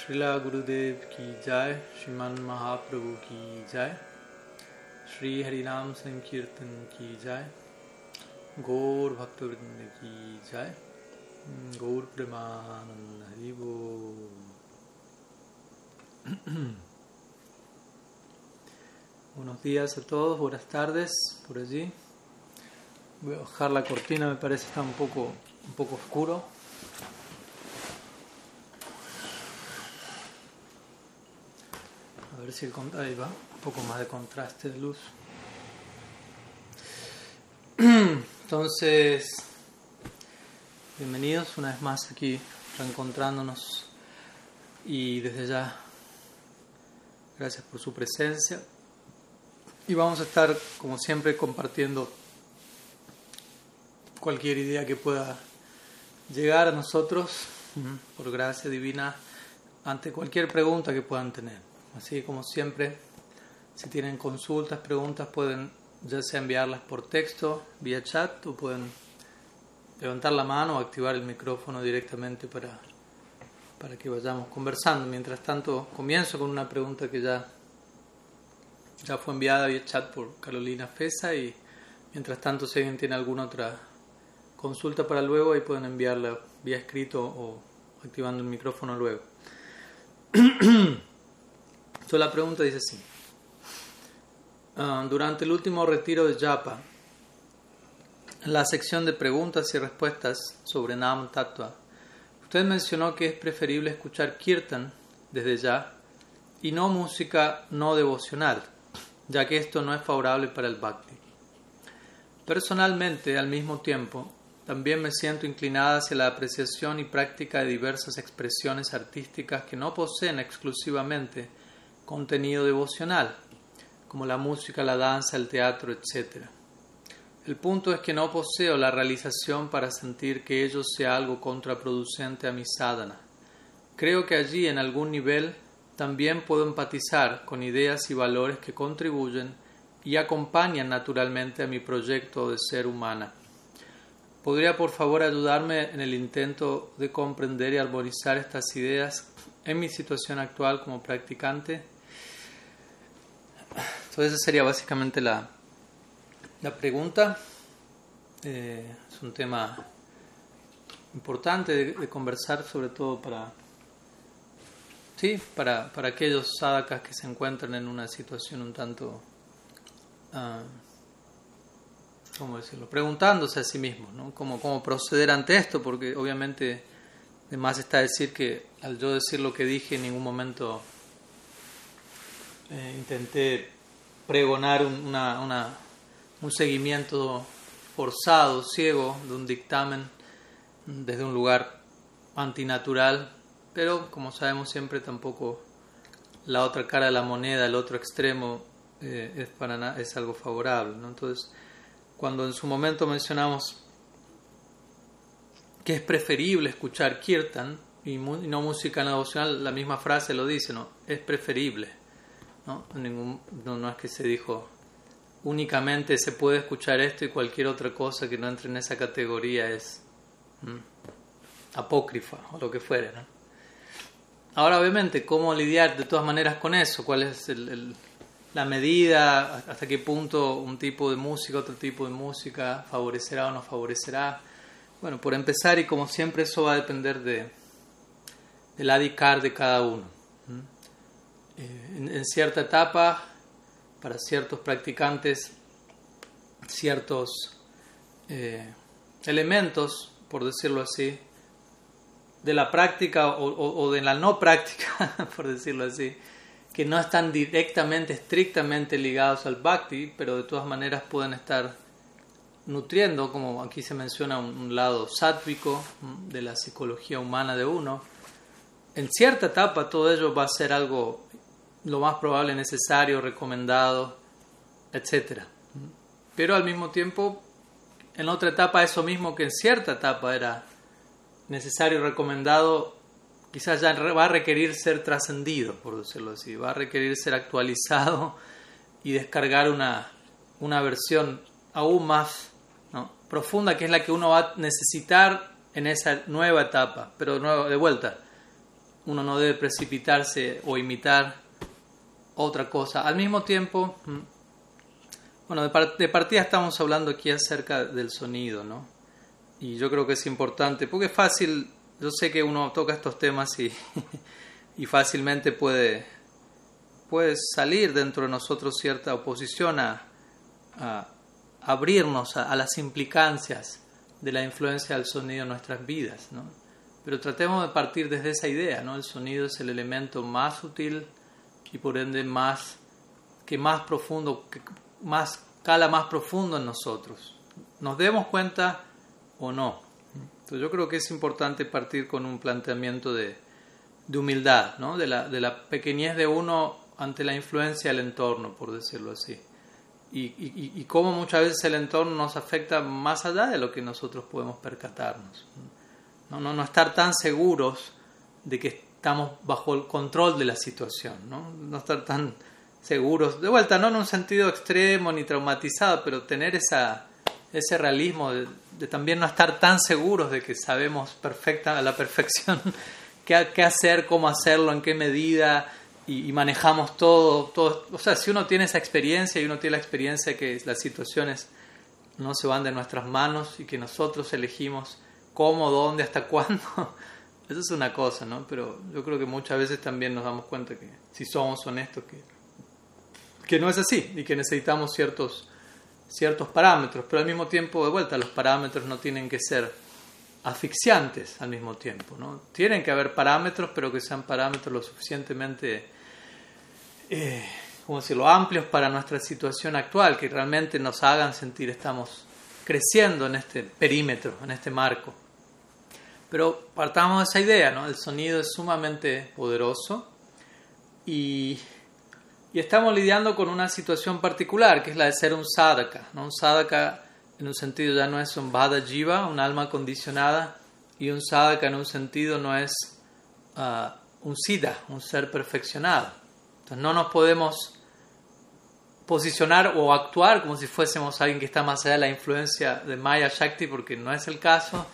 Srila Gurudev ki jai, Shriman Mahaprabhu ki jai, Sri Harinam Sankirtan ki jai, Gaur Bhaktivinoda ki jai, Gaur Premanand Haribo. Buenos días a todos, buenas tardes por allí. Voy a bajar la cortina, me parece está un poco, un poco oscuro. A ver si el ahí va, un poco más de contraste de luz. Entonces, bienvenidos una vez más aquí, reencontrándonos y desde ya, gracias por su presencia. Y vamos a estar, como siempre, compartiendo cualquier idea que pueda llegar a nosotros, por gracia divina, ante cualquier pregunta que puedan tener. Así como siempre, si tienen consultas, preguntas, pueden ya sea enviarlas por texto, vía chat, o pueden levantar la mano o activar el micrófono directamente para, para que vayamos conversando. Mientras tanto, comienzo con una pregunta que ya, ya fue enviada vía chat por Carolina Fesa y mientras tanto, si alguien tiene alguna otra consulta para luego, ahí pueden enviarla vía escrito o activando el micrófono luego. Entonces la pregunta dice así. Ah, durante el último retiro de Japa, la sección de preguntas y respuestas sobre Nam Tattva, usted mencionó que es preferible escuchar kirtan desde ya y no música no devocional, ya que esto no es favorable para el bhakti. Personalmente, al mismo tiempo, también me siento inclinada hacia la apreciación y práctica de diversas expresiones artísticas que no poseen exclusivamente contenido devocional, como la música, la danza, el teatro, etc. El punto es que no poseo la realización para sentir que ello sea algo contraproducente a mi sadhana. Creo que allí, en algún nivel, también puedo empatizar con ideas y valores que contribuyen y acompañan naturalmente a mi proyecto de ser humana. ¿Podría por favor ayudarme en el intento de comprender y armonizar estas ideas en mi situación actual como practicante? Entonces esa sería básicamente la, la pregunta. Eh, es un tema importante de, conversar, sobre todo para, sí, para, para aquellos sadhakas que se encuentran en una situación un tanto, uh, ¿cómo decirlo?, preguntándose a sí mismos, ¿no? ¿Cómo, cómo proceder ante esto, porque obviamente además está decir que al yo decir lo que dije en ningún momento eh, intenté pregonar una, un seguimiento forzado, ciego, de un dictamen desde un lugar antinatural, pero como sabemos siempre tampoco la otra cara de la moneda, el otro extremo, eh, es, para es algo favorable. Entonces, cuando en su momento mencionamos que es preferible escuchar kirtan y no música devocional, la misma frase lo dice, ¿no? Es preferible. ¿No? Ningún, no, es que se dijo únicamente se puede escuchar esto y cualquier otra cosa que no entre en esa categoría es apócrifa o lo que fuere. ¿no? Ahora, obviamente, ¿cómo lidiar de todas maneras con eso? ¿Cuál es el, la medida? ¿Hasta qué punto un tipo de música, otro tipo de música favorecerá o no favorecerá? Bueno, por empezar, y como siempre, eso va a depender de, del adicar de cada uno. Eh, en, cierta etapa, para ciertos practicantes, ciertos eh, elementos, por decirlo así, de la práctica o, de la no práctica, por decirlo así, que no están directamente, estrictamente ligados al bhakti, pero de todas maneras pueden estar nutriendo, como aquí se menciona, un, lado sátvico de la psicología humana de uno. En cierta etapa todo ello va a ser algo lo más probable necesario, recomendado, etc. Pero al mismo tiempo, en otra etapa, eso mismo que en cierta etapa era necesario, recomendado, quizás ya va a requerir ser trascendido, por decirlo así, va a requerir ser actualizado y descargar una, una versión aún más profunda, que es la que uno va a necesitar en esa nueva etapa. Pero de vuelta, uno no debe precipitarse o imitar otra cosa. Al mismo tiempo, mm, bueno, de, partida estamos hablando aquí acerca del sonido, ¿no? Y yo creo que es importante, porque es fácil, yo sé que uno toca estos temas y, y fácilmente puede, puede salir dentro de nosotros cierta oposición a, abrirnos a, a, las implicancias de la influencia del sonido en nuestras vidas, ¿no? Pero tratemos de partir desde esa idea, ¿no? El sonido es el elemento más sutil y por ende más que más profundo, que más cala más profundo en nosotros. Nos demos cuenta o no. Entonces yo creo que es importante partir con un planteamiento de, de humildad, ¿no? de, la, de la pequeñez de uno ante la influencia del entorno, por decirlo así. Y, y, y cómo muchas veces el entorno nos afecta más allá de lo que nosotros podemos percatarnos. No, no, no estar tan seguros de que estamos bajo el control de la situación, no, no estar tan seguros, de vuelta, no en un sentido extremo ni traumatizado, pero tener esa, ese realismo de, también no estar tan seguros de que sabemos perfecta, a la perfección qué, qué hacer, cómo hacerlo, en qué medida y, manejamos todo, todo. O sea, si uno tiene esa experiencia y uno tiene la experiencia de que las situaciones no se van de nuestras manos y que nosotros elegimos cómo, dónde, hasta cuándo. Eso es una cosa, ¿no? Pero yo creo que muchas veces también nos damos cuenta que si somos honestos, que, que no es así y que necesitamos ciertos, ciertos parámetros, pero al mismo tiempo, de vuelta, los parámetros no tienen que ser asfixiantes al mismo tiempo, ¿no? Tienen que haber parámetros, pero que sean parámetros lo suficientemente, eh, ¿cómo decirlo?, amplios para nuestra situación actual, que realmente nos hagan sentir estamos creciendo en este perímetro, en este marco. Pero partamos de esa idea, ¿no? El sonido es sumamente poderoso y, y, estamos lidiando con una situación particular, que es la de ser un sadhaka, ¿no? Un sadhaka en un sentido ya no es un bhada jiva, un alma condicionada, y un sadhaka en un sentido no es uh, un siddha, un ser perfeccionado. Entonces no nos podemos posicionar o actuar como si fuésemos alguien que está más allá de la influencia de Maya Shakti, porque no es el caso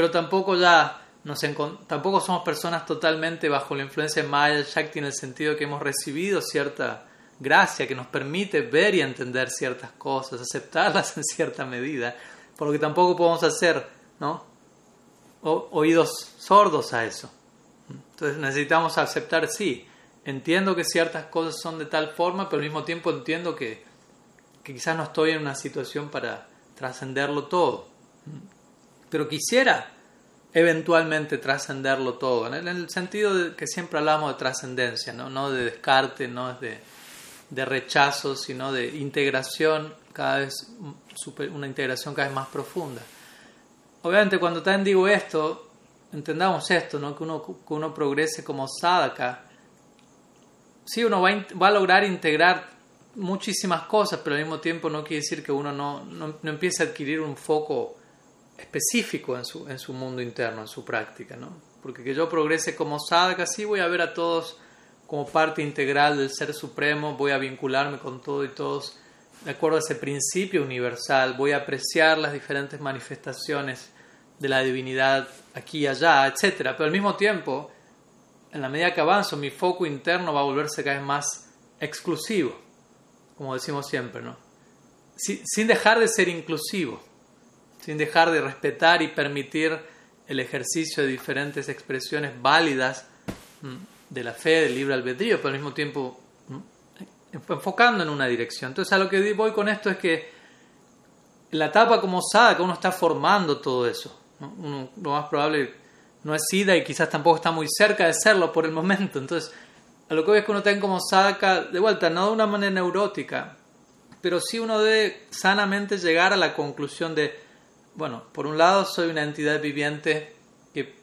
pero tampoco ya nos tampoco somos personas totalmente bajo la influencia de Maya Shakti en el sentido que hemos recibido cierta gracia que nos permite ver y entender ciertas cosas, aceptarlas en cierta medida, por lo que tampoco podemos hacer ¿no? oídos sordos a eso. Entonces necesitamos aceptar, sí, entiendo que ciertas cosas son de tal forma, pero al mismo tiempo entiendo que, que quizás no estoy en una situación para trascenderlo todo pero quisiera eventualmente trascenderlo todo, en el, sentido de que siempre hablamos de trascendencia, ¿no? no de descarte, no de, de rechazo, sino de integración, cada vez una integración cada vez más profunda. Obviamente cuando también digo esto, entendamos esto, ¿no? que, uno, que uno progrese como sadhaka, sí uno va va a lograr integrar muchísimas cosas, pero al mismo tiempo no quiere decir que uno no, no, no empiece a adquirir un foco específico en su, en su mundo interno, en su práctica, ¿no? Porque que yo progrese como sadhaka, sí voy a ver a todos como parte integral del Ser Supremo, voy a vincularme con todo y todos de acuerdo a ese principio universal, voy a apreciar las diferentes manifestaciones de la divinidad aquí y allá, etc. Pero al mismo tiempo, en la medida que avanzo, mi foco interno va a volverse cada vez más exclusivo, como decimos siempre, ¿no? sin dejar de ser inclusivo sin dejar de respetar y permitir el ejercicio de diferentes expresiones válidas mm, de la fe, del libre albedrío, pero al mismo tiempo mm, enfocando en una dirección. Entonces a lo que voy con esto es que la etapa como que uno está formando todo eso. lo más probable no es SIDA y quizás tampoco está muy cerca de serlo por el momento. Entonces, a lo que voy es que uno tenga como sadhaka, de vuelta, no de una manera neurótica, pero sí uno debe sanamente llegar a la conclusión de bueno, por un lado soy una entidad viviente que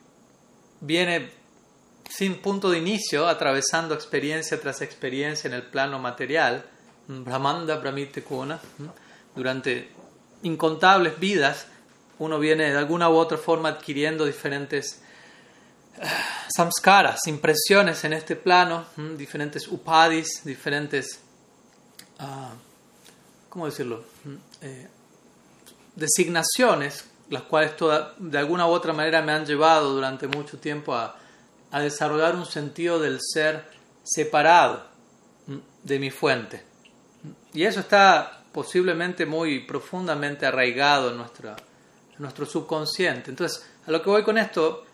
viene sin punto de inicio, atravesando experiencia tras experiencia en el plano material, Brahmanda Brahmite Kuna, durante incontables vidas, uno viene de alguna u otra forma adquiriendo diferentes ah, samskaras, impresiones en este plano, diferentes upadis, diferentes, uh, ¿cómo decirlo? Eh, designaciones, las cuales toda, de alguna u otra manera me han llevado durante mucho tiempo a a desarrollar un sentido del ser separado de mi fuente. Y eso está posiblemente muy profundamente arraigado en, nuestra, en nuestro subconsciente. Entonces, a lo que voy con esto,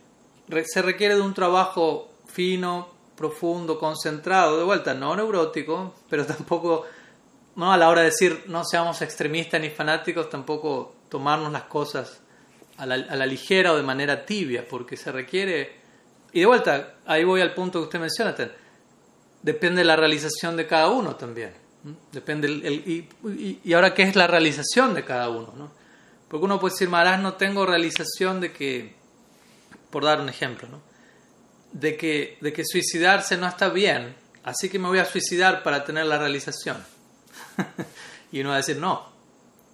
se requiere de un trabajo fino, profundo, concentrado, de vuelta, no neurótico, pero tampoco, no a la hora de decir no seamos extremistas ni fanáticos, tampoco tomarnos las cosas a la, a la ligera o de manera tibia, porque se requiere, y de vuelta, ahí voy al punto que usted menciona, depende de la realización de cada uno también. Depende y, ahora qué es la realización de cada uno, ¿no? Porque uno puede decir, Maharaj, no tengo realización de que, por dar un ejemplo, ¿no? de, que, de que suicidarse no está bien, así que me voy a suicidar para tener la realización. y uno va a decir, no,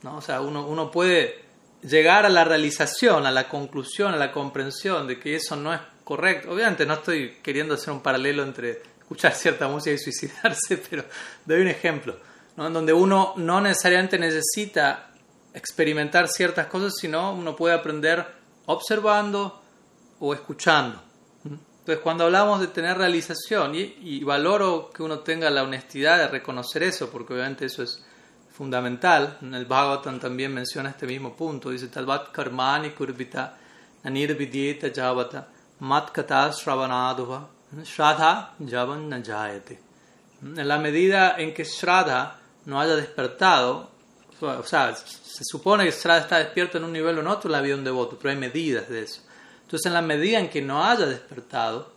¿no? O sea, uno, uno puede llegar a la realización, a la conclusión, a la comprensión de que eso no es correcto. Obviamente no estoy queriendo hacer un paralelo entre escuchar cierta música y suicidarse, pero doy un ejemplo, ¿no? en donde uno no necesariamente necesita experimentar ciertas cosas, sino uno puede aprender observando o escuchando. Entonces, cuando hablamos de tener realización, y, valoro que uno tenga la honestidad de reconocer eso, porque obviamente eso es fundamental, en el Bhagavatam también menciona este mismo punto, dice, Talvat karmani kurbita nanirvidyeta javata matkata shravanadhuva Shraddha Javan Najayate. En la medida en que Shraddha no haya despertado, o sea, se supone que Shraddha está despierto en un nivel o en otro en la de un devoto, pero hay medidas de eso. Entonces, en la medida en que no haya despertado,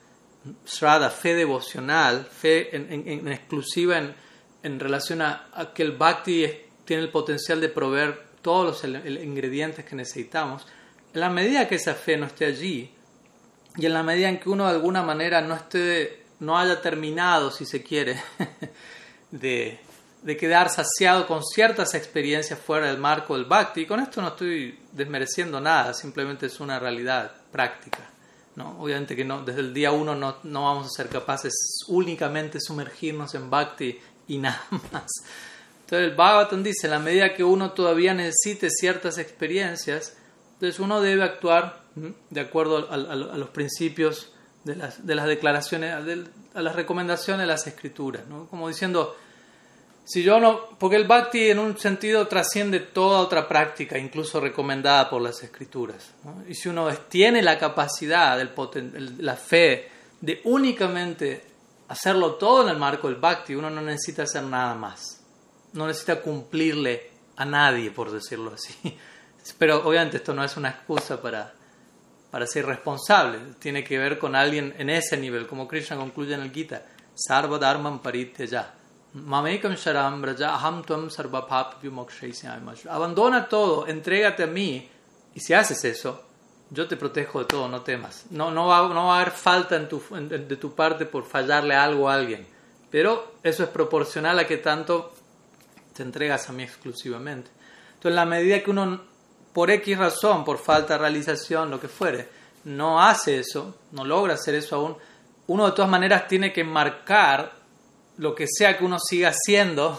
Shraddha, fe devocional, fe en, exclusiva en, en relación a, que el Bhakti tiene el potencial de proveer todos los ingredientes que necesitamos, en la medida que esa fe no esté allí, y en la medida en que uno de alguna manera no esté, no haya terminado, si se quiere, de, de quedar saciado con ciertas experiencias fuera del marco del bhakti, y con esto no estoy desmereciendo nada, simplemente es una realidad práctica. ¿no? Obviamente que no, desde el día uno no, no vamos a ser capaces únicamente sumergirnos en bhakti y nada más. Entonces el Bhagavatam dice, en la medida que uno todavía necesite ciertas experiencias, entonces uno debe actuar de acuerdo a, los principios de las, de las declaraciones, a las recomendaciones de las escrituras, ¿no? como diciendo, si yo no, porque el bhakti en un sentido trasciende toda otra práctica, incluso recomendada por las escrituras, y si uno tiene la capacidad, el, la fe de únicamente hacerlo todo en el marco del bhakti, uno no necesita hacer nada más, no necesita cumplirle a nadie, por decirlo así. Pero obviamente esto no es una excusa para, para ser responsable. Tiene que ver con alguien en ese nivel, como Krishna concluye en el Gita. Sarva dharman ya. Mamekam sharam braja aham tuam sarva Abandona todo, entrégate a mí. Y si haces eso, yo te protejo de todo, no temas. No, no, va, no va a haber falta en tu, de tu parte por fallarle algo a alguien. Pero eso es proporcional a que tanto te entregas a mí exclusivamente. Entonces, en la medida que uno por X razón, por falta de realización, lo que fuere, no hace eso, no logra hacer eso aún, uno de todas maneras tiene que marcar lo que sea que uno siga haciendo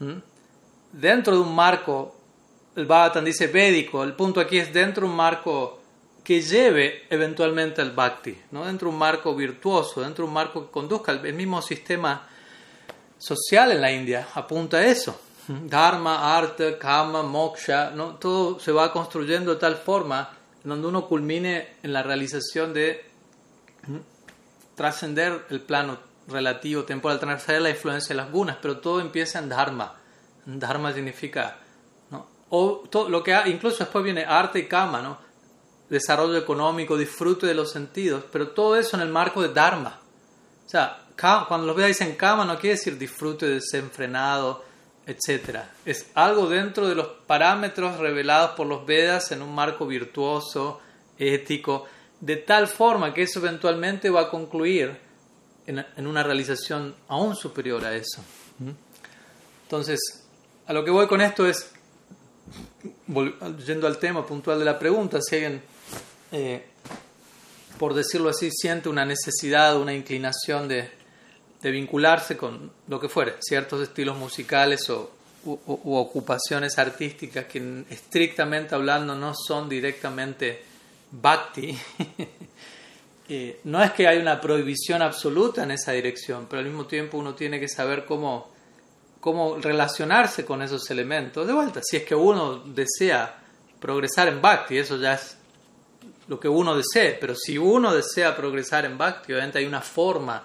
dentro de un marco, el Bhagavatam dice védico, el punto aquí es dentro de un marco que lleve eventualmente al bhakti, ¿no? dentro de un marco virtuoso, dentro de un marco que conduzca el mismo sistema social en la India, apunta a eso. Dharma, arte, kama, moksha, ¿no? todo se va construyendo de tal forma donde uno culmine en la realización de trascender el plano relativo, temporal, trascender la influencia de las gunas, pero todo empieza en Dharma. Dharma significa, ¿no? o todo, lo que incluso después viene arte y kama, ¿no? desarrollo económico, disfrute de los sentidos, pero todo eso en el marco de Dharma. O sea, cuando los Vedas dicen kama no quiere decir disfrute desenfrenado, etc. Es algo dentro de los parámetros revelados por los Vedas en un marco virtuoso, ético, de tal forma que eso eventualmente va a concluir en, una realización aún superior a eso. Entonces, a lo que voy con esto es, yendo al tema puntual de la pregunta, si alguien, eh, por decirlo así, siente una necesidad, una inclinación de de vincularse con lo que fuere, ciertos estilos musicales o, u, ocupaciones artísticas que estrictamente hablando no son directamente bhakti, no es que hay una prohibición absoluta en esa dirección, pero al mismo tiempo uno tiene que saber cómo, cómo relacionarse con esos elementos. De vuelta, si es que uno desea progresar en Bhakti, eso ya es lo que uno desee, pero si uno desea progresar en Bhakti, obviamente hay una forma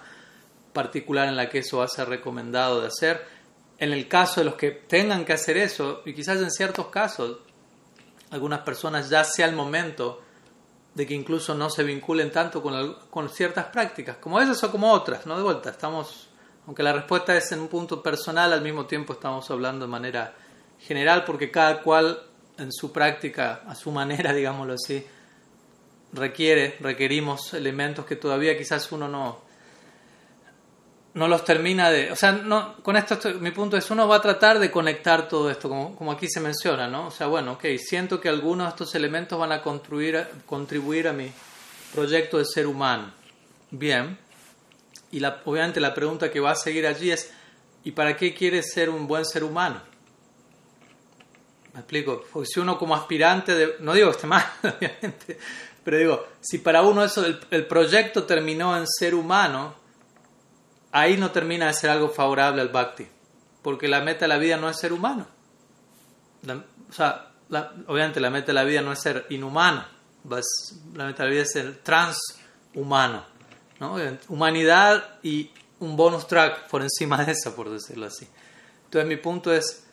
particular en la que eso va a ser recomendado de hacer. En el caso de los que tengan que hacer eso, y quizás en ciertos casos, algunas personas ya sea el momento de que incluso no se vinculen tanto con, con, ciertas prácticas, como esas o como otras, ¿no? De vuelta, estamos, aunque la respuesta es en un punto personal, al mismo tiempo estamos hablando de manera general, porque cada cual en su práctica, a su manera, digámoslo así, requiere, requerimos elementos que todavía quizás uno no, no los termina de... O sea, no, con esto mi punto es, uno va a tratar de conectar todo esto, como, como aquí se menciona, ¿no? O sea, bueno, ok, siento que algunos de estos elementos van a contribuir, contribuir a mi proyecto de ser humano. Bien. Y la, obviamente la pregunta que va a seguir allí es, ¿y para qué quieres ser un buen ser humano? ¿Me explico? Si uno como aspirante, de, no digo que esté mal, obviamente, pero digo, si para uno eso, el, el proyecto terminó en ser humano, ahí no termina de ser algo favorable al bhakti, porque la meta de la vida no es ser humano. o sea, obviamente la meta de la vida no es ser inhumano, la meta de la vida es ser transhumano. ¿no? Humanidad y un bonus track por encima de eso, por decirlo así. Entonces mi punto es,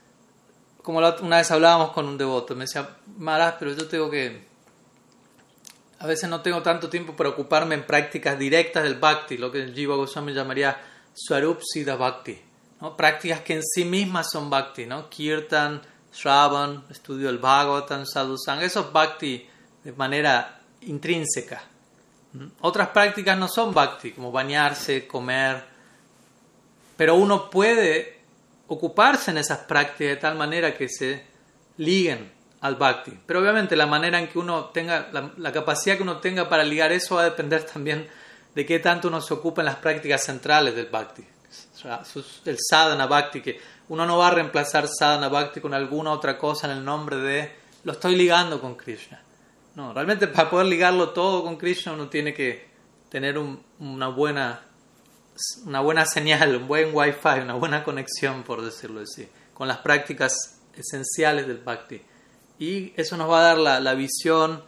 como una vez hablábamos con un devoto, me decía, Maras, pero yo tengo que a veces no tengo tanto tiempo para ocuparme en prácticas directas del bhakti, lo que Jiva Goswami llamaría Swarup Siddha Bhakti. ¿no? Prácticas que en sí mismas son bhakti, ¿no? Kirtan, Shravan, estudio del Bhagavatam, Sadhusanga, eso es bhakti de manera intrínseca. ¿Mm? Otras prácticas no son bhakti, como bañarse, comer, pero uno puede ocuparse en esas prácticas de tal manera que se liguen al bhakti. Pero obviamente la manera en que uno tenga, la, capacidad que uno tenga para ligar eso va a depender también de qué tanto uno se ocupa en las prácticas centrales del bhakti. El sadhana bhakti, que uno no va a reemplazar sadhana bhakti con alguna otra cosa en el nombre de lo estoy ligando con Krishna. No, realmente para poder ligarlo todo con Krishna uno tiene que tener una buena una buena señal, un buen wifi, una buena conexión, por decirlo así, con las prácticas esenciales del bhakti. Y eso nos va a dar la, visión,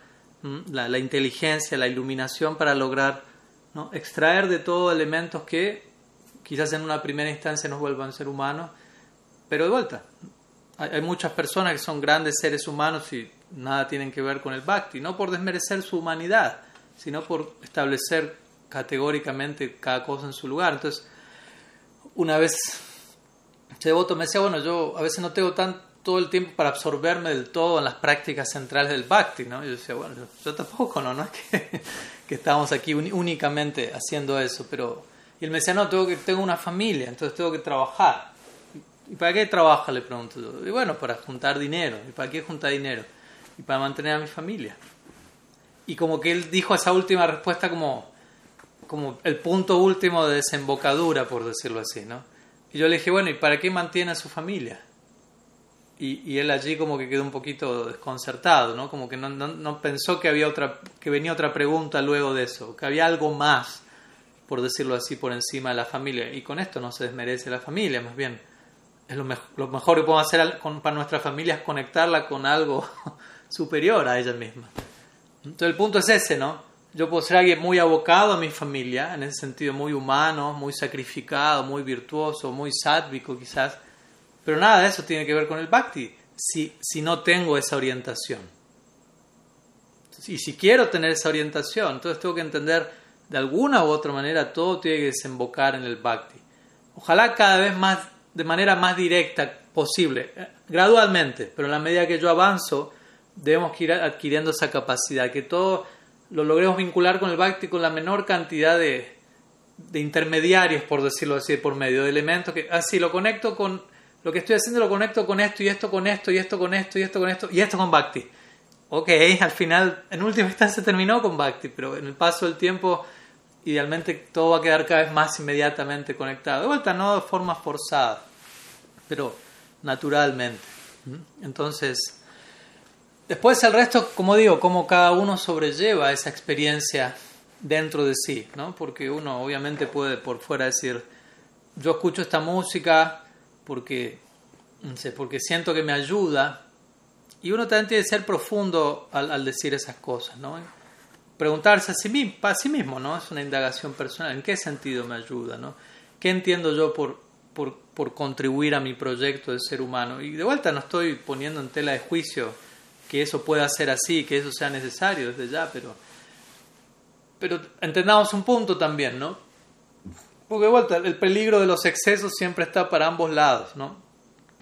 la, la, inteligencia, la iluminación para lograr extraer de todo elementos que quizás en una primera instancia nos vuelvan ser humanos, pero de vuelta. Hay, muchas personas que son grandes seres humanos y nada tienen que ver con el bhakti, no por desmerecer su humanidad, sino por establecer categóricamente cada cosa en su lugar. Entonces, una vez ese devoto me decía, bueno, yo a veces no tengo tan todo el tiempo para absorberme del todo en las prácticas centrales del bhakti, ¿no? Yo decía, bueno, yo, tampoco, ¿no? No es que, que estamos aquí únicamente haciendo eso, pero... Y él me decía, no, tengo, que, tengo una familia, entonces tengo que trabajar. ¿Y para qué trabaja? Le pregunto. Y bueno, para juntar dinero. ¿Y para qué juntar dinero? Y para mantener a mi familia. Y como que él dijo esa última respuesta como, como el punto último de desembocadura, por decirlo así, ¿no? Y yo le dije, bueno, ¿y para qué mantiene a su familia? Y, él allí como que quedó un poquito desconcertado, ¿no? Como que no, no, pensó que había otra, que venía otra pregunta luego de eso, que había algo más, por decirlo así, por encima de la familia. Y con esto no se desmerece la familia, más bien. Es lo, lo mejor que podemos hacer para nuestra familia es conectarla con algo superior a ella misma. Entonces el punto es ese, ¿no? Yo puedo ser alguien muy abocado a mi familia, en ese sentido muy humano, muy sacrificado, muy virtuoso, muy sádvico quizás, pero nada de eso tiene que ver con el bhakti si, si no tengo esa orientación. Y si quiero tener esa orientación, entonces tengo que entender de alguna u otra manera todo tiene que desembocar en el bhakti. Ojalá cada vez más, de manera más directa posible, eh, gradualmente, pero en la medida que yo avanzo, debemos ir adquiriendo esa capacidad, que todo lo logremos vincular con el bhakti con la menor cantidad de, de intermediarios, por decirlo así, por medio de elementos que así lo conecto con lo que estoy haciendo lo conecto con esto y esto con esto y esto con esto y esto con esto y esto con Bhakti. Ok, al final, en última instancia terminó con Bhakti, pero en el paso del tiempo, idealmente todo va a quedar cada vez más inmediatamente conectado. De vuelta, no de forma forzada, pero naturalmente. ¿Mm? Entonces, después el resto, como digo, cómo cada uno sobrelleva esa experiencia dentro de sí, ¿no? Porque uno obviamente puede por fuera decir, yo escucho esta música porque, porque siento que me ayuda, y uno también tiene que ser profundo al, decir esas cosas, ¿no? Preguntarse a sí, mismo, a sí mismo, ¿no? Es una indagación personal, ¿en qué sentido me ayuda, ¿no? ¿Qué entiendo yo por, por, por contribuir a mi proyecto de ser humano? Y de vuelta no estoy poniendo en tela de juicio que eso pueda ser así, que eso sea necesario desde ya, pero, pero entendamos un punto también, ¿no? Porque de vuelta, el peligro de los excesos siempre está para ambos lados, ¿no?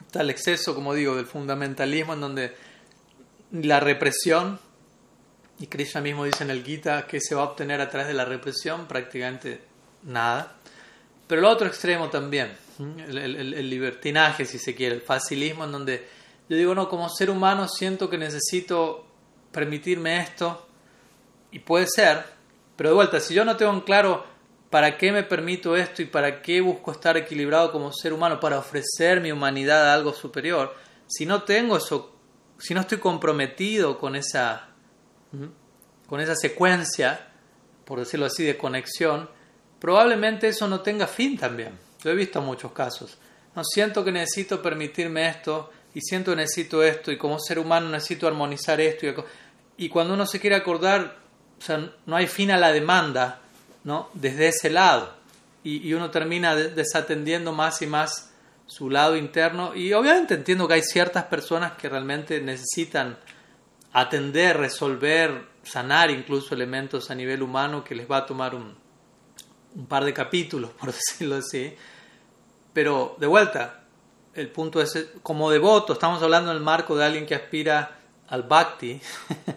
Está el exceso, como digo, del fundamentalismo en donde la represión, y Krishna mismo dice en el Gita que se va a obtener a través de la represión, prácticamente nada. Pero el otro extremo también, el, libertinaje, si se quiere, el facilismo, en donde yo digo, no, como ser humano siento que necesito permitirme esto, y puede ser, pero de vuelta, si yo no tengo en claro para qué me permito esto y para qué busco estar equilibrado como ser humano, para ofrecer mi humanidad a algo superior, si no tengo eso si no estoy comprometido con esa, con esa secuencia, por decirlo así, de conexión, probablemente eso no tenga fin también. Lo he visto muchos casos. No siento que necesito permitirme esto y siento que necesito esto y como ser humano necesito armonizar esto y, cuando uno se quiere acordar, no hay fin a la demanda, ¿no? Desde ese lado y, y uno termina desatendiendo más y más su lado interno y obviamente entiendo que hay ciertas personas que realmente necesitan atender, resolver, sanar incluso elementos a nivel humano que les va a tomar un, un par de capítulos, por decirlo así. Pero de vuelta, el punto es, como devoto, estamos hablando en el marco de alguien que aspira al bhakti,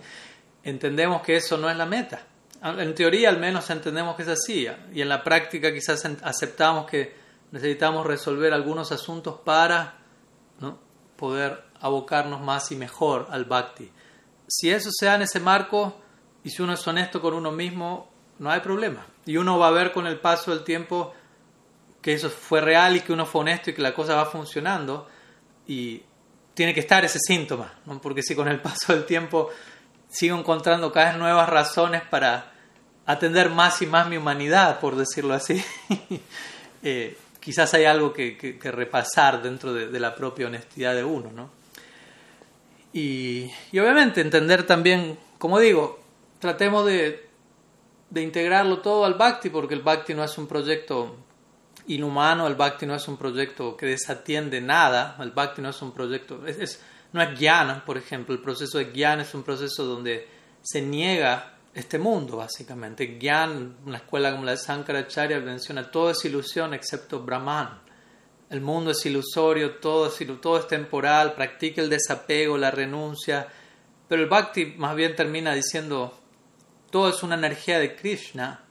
entendemos que eso no es la meta. En teoría al menos entendemos que es así y en la práctica quizás aceptamos que necesitamos resolver algunos asuntos para ¿no? poder abocarnos más y mejor al bhakti. Si eso se da en ese marco y si uno es honesto con uno mismo, no hay problema. Y uno va a ver con el paso del tiempo que eso fue real y que uno fue honesto y que la cosa va funcionando. Y tiene que estar ese síntoma, ¿no? porque si con el paso del tiempo sigo encontrando cada vez nuevas razones para atender más y más mi humanidad, por decirlo así, eh, quizás hay algo que, repasar dentro de, la propia honestidad de uno, ¿no? Y, obviamente entender también, como digo, tratemos de, integrarlo todo al Bhakti, porque el Bhakti no es un proyecto inhumano, el Bhakti no es un proyecto que desatiende nada, el Bhakti no es un proyecto, es, no es Jnana, por ejemplo, el proceso de Jnana es un proceso donde se niega este mundo, básicamente. Gyan, una escuela como la de Sankaracharya, menciona todo es ilusión excepto Brahman. El mundo es ilusorio, todo es, todo es temporal, practica el desapego, la renuncia. Pero el Bhakti más bien termina diciendo, todo es una energía de Krishna.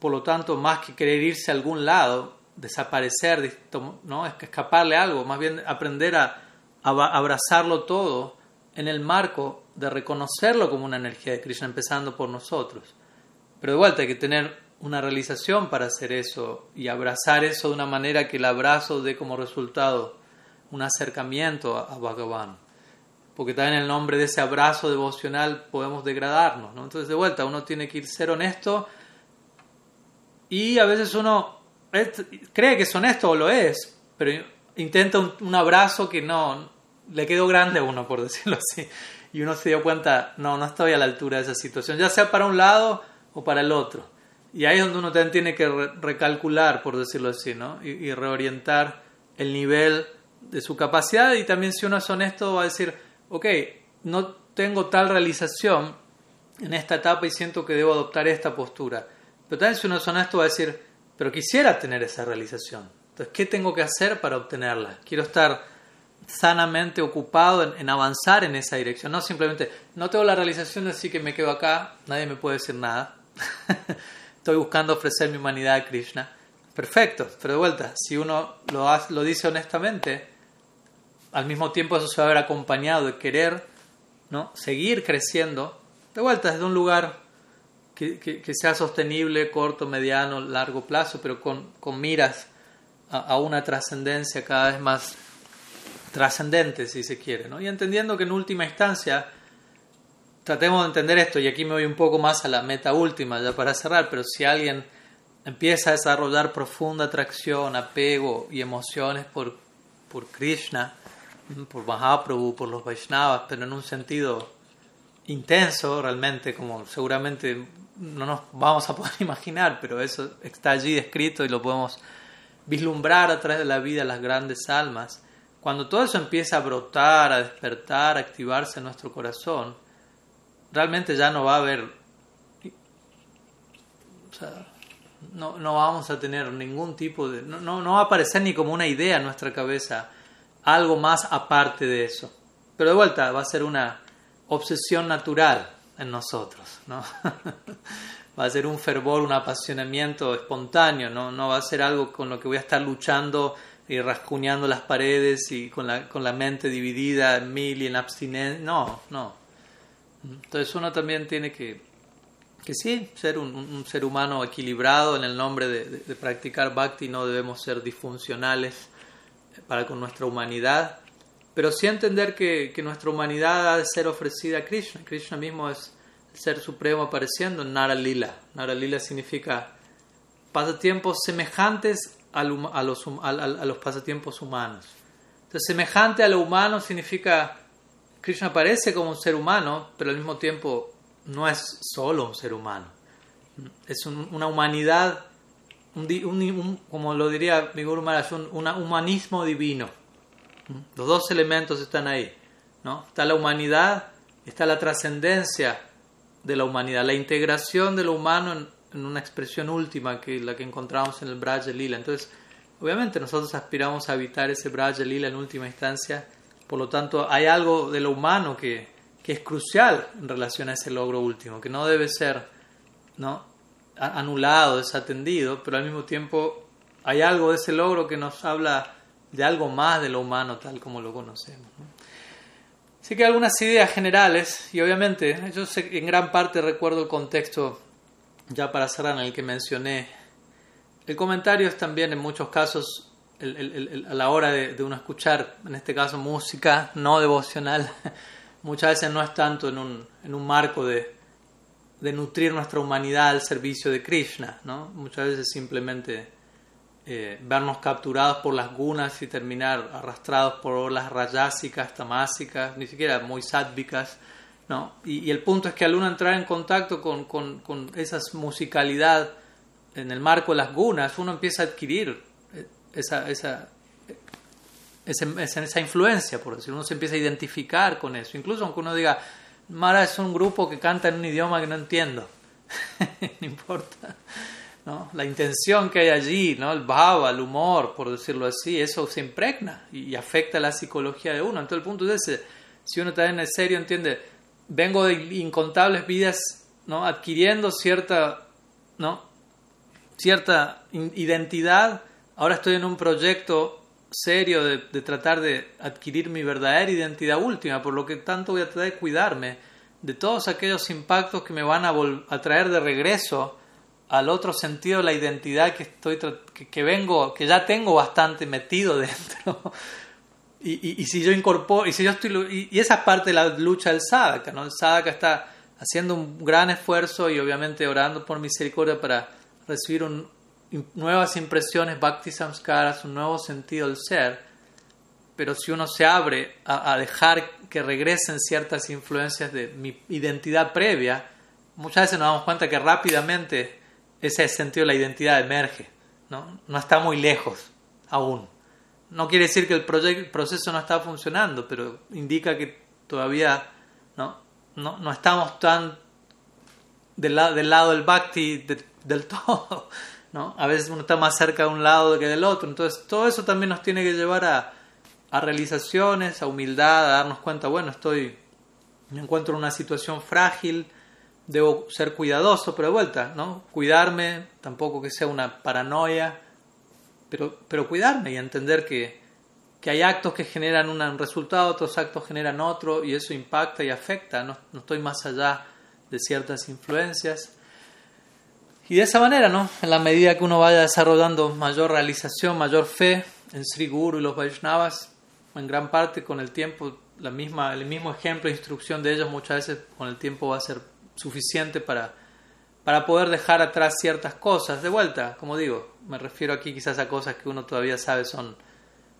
Por lo tanto, más que querer irse a algún lado, desaparecer, ¿no? escaparle algo, más bien aprender a abrazarlo todo en el marco de reconocerlo como una energía de Krishna, empezando por nosotros. Pero de vuelta hay que tener una realización para hacer eso y abrazar eso de una manera que el abrazo dé como resultado un acercamiento a Bhagavan. Porque también en el nombre de ese abrazo devocional podemos degradarnos. ¿no? Entonces, de vuelta, uno tiene que ir ser honesto y a veces uno cree que es honesto o lo es, pero intenta un abrazo que no, le quedó grande a uno, por decirlo así. Y uno se dio cuenta, no, no estoy a la altura de esa situación, ya sea para un lado o para el otro. Y ahí es donde uno también tiene que recalcular, por decirlo así, ¿no? Y, reorientar el nivel de su capacidad. Y también si uno es honesto va a decir, ok, no tengo tal realización en esta etapa y siento que debo adoptar esta postura. Pero también si uno es honesto va a decir, pero quisiera tener esa realización. Entonces, ¿qué tengo que hacer para obtenerla? Quiero estar sanamente ocupado en, avanzar en esa dirección. No simplemente, no tengo la realización, así que me quedo acá, nadie me puede decir nada. Estoy buscando ofrecer mi humanidad a Krishna. Perfecto, pero de vuelta, si uno lo, lo dice honestamente, al mismo tiempo eso se va a ver acompañado de querer ¿no? seguir creciendo, de vuelta desde un lugar que, que, sea sostenible, corto, mediano, largo plazo, pero con, con miras a, a una trascendencia cada vez más trascendente, si se quiere, ¿no? y entendiendo que en última instancia tratemos de entender esto, y aquí me voy un poco más a la meta última, ya para cerrar, pero si alguien empieza a desarrollar profunda atracción, apego y emociones por, por Krishna, por Mahaprabhu, por los Vaishnavas, pero en un sentido intenso realmente, como seguramente no nos vamos a poder imaginar, pero eso está allí descrito y lo podemos vislumbrar a través de la vida las grandes almas. Cuando todo eso empieza a brotar, a despertar, a activarse en nuestro corazón, realmente ya no va a haber, o sea, no, no vamos a tener ningún tipo de, no, no, no va a aparecer ni como una idea en nuestra cabeza, algo más aparte de eso. Pero de vuelta va a ser una obsesión natural en nosotros, ¿no? va a ser un fervor, un apasionamiento espontáneo, ¿no? no va a ser algo con lo que voy a estar luchando y rascuñando las paredes y con la, con la mente dividida en mil y en abstinencia, no, no. Entonces uno también tiene que, que sí, ser un, ser humano equilibrado en el nombre de, de practicar bhakti, no debemos ser disfuncionales para con nuestra humanidad, pero sí entender que, que, nuestra humanidad ha de ser ofrecida a Krishna. Krishna mismo es el ser supremo apareciendo en Nara Lila. Nara Lila significa pasatiempos semejantes a, los, pasatiempos humanos. Entonces, semejante a lo humano significa Krishna aparece como un ser humano, pero al mismo tiempo no es solo un ser humano. Es una humanidad, como lo diría mi Guru Maharaj, un humanismo divino los dos elementos están ahí. ¿no? Está la humanidad, está la trascendencia de la humanidad, la integración de lo humano en, una expresión última que la que encontramos en el Braja Lila. Entonces, obviamente nosotros aspiramos a habitar ese Braja Lila en última instancia, por lo tanto hay algo de lo humano que, que es crucial en relación a ese logro último, que no debe ser ¿no? anulado, desatendido, pero al mismo tiempo hay algo de ese logro que nos habla de algo más de lo humano tal como lo conocemos. Así que algunas ideas generales, y obviamente yo sé, en gran parte recuerdo el contexto, ya para cerrar, en el que mencioné. El comentario es también en muchos casos a la hora de, uno escuchar, en este caso música no devocional, muchas veces no es tanto en un, en un marco de, de nutrir nuestra humanidad al servicio de Krishna, ¿no? muchas veces simplemente eh, vernos capturados por las gunas y terminar arrastrados por las rayásicas, tamásicas, ni siquiera muy sádvicas. ¿No? Y, el punto es que al uno entrar en contacto con, con, con esa musicalidad en el marco de las gunas, uno empieza a adquirir eh, esa, esa, esa, esa influencia, por decirlo, uno se empieza a identificar con eso. Incluso aunque uno diga, Mara es un grupo que canta en un idioma que no entiendo, no importa. La intención que hay allí, ¿no? el bhava, el humor, por decirlo así, eso se impregna y afecta la psicología de uno. Entonces el punto es ese, si uno está en serio entiende, vengo de incontables vidas ¿no? adquiriendo cierta, ¿no? cierta identidad, ahora estoy en un proyecto serio de, de, tratar de adquirir mi verdadera identidad última, por lo que tanto voy a tratar de cuidarme de todos aquellos impactos que me van a, a traer de regreso al otro sentido la identidad que estoy que, vengo que ya tengo bastante metido dentro y, y, si yo incorporo y si yo estoy y, esa es parte de la lucha del sadhaka no el sadhaka está haciendo un gran esfuerzo y obviamente orando por misericordia para recibir nuevas impresiones bhakti samskaras un nuevo sentido del ser pero si uno se abre a, a dejar que regresen ciertas influencias de mi identidad previa muchas veces nos damos cuenta que rápidamente ese sentido de la identidad emerge, ¿no? no está muy lejos aún. No quiere decir que el proceso no está funcionando, pero indica que todavía no, no, no estamos tan del, del lado del bhakti del todo. ¿no? A veces uno está más cerca de un lado que del otro. Entonces todo eso también nos tiene que llevar a, a realizaciones, a humildad, a darnos cuenta, bueno, estoy, me encuentro en una situación frágil, debo ser cuidadoso, pero de vuelta, ¿no? Cuidarme, tampoco que sea una paranoia, pero, pero cuidarme y entender que, que hay actos que generan un resultado, otros actos generan otro, y eso impacta y afecta, no, no estoy más allá de ciertas influencias. Y de esa manera, ¿no? En la medida que uno vaya desarrollando mayor realización, mayor fe en Sri Guru y los Vaishnavas, en gran parte con el tiempo la misma, el mismo ejemplo e instrucción de ellos muchas veces con el tiempo va a ser suficiente para, para poder dejar atrás ciertas cosas. De vuelta, como digo, me refiero aquí quizás a cosas que uno todavía sabe son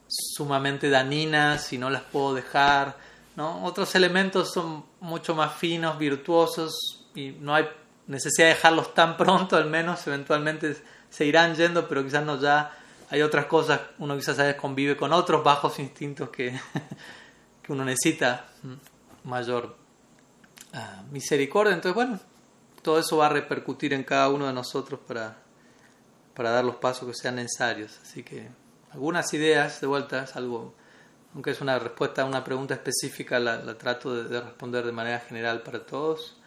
sumamente dañinas y no las puedo dejar. ¿no? Otros elementos son mucho más finos, virtuosos y no hay necesidad de dejarlos tan pronto, al menos eventualmente se irán yendo, pero quizás no ya hay otras cosas, uno quizás a veces convive con otros bajos instintos que, que uno necesita mayor ah, misericordia. Entonces, bueno, todo eso va a repercutir en cada uno de nosotros para, para dar los pasos que sean necesarios. Así que algunas ideas de vuelta, es algo, aunque es una respuesta a una pregunta específica, la, trato de, de, responder de manera general para todos.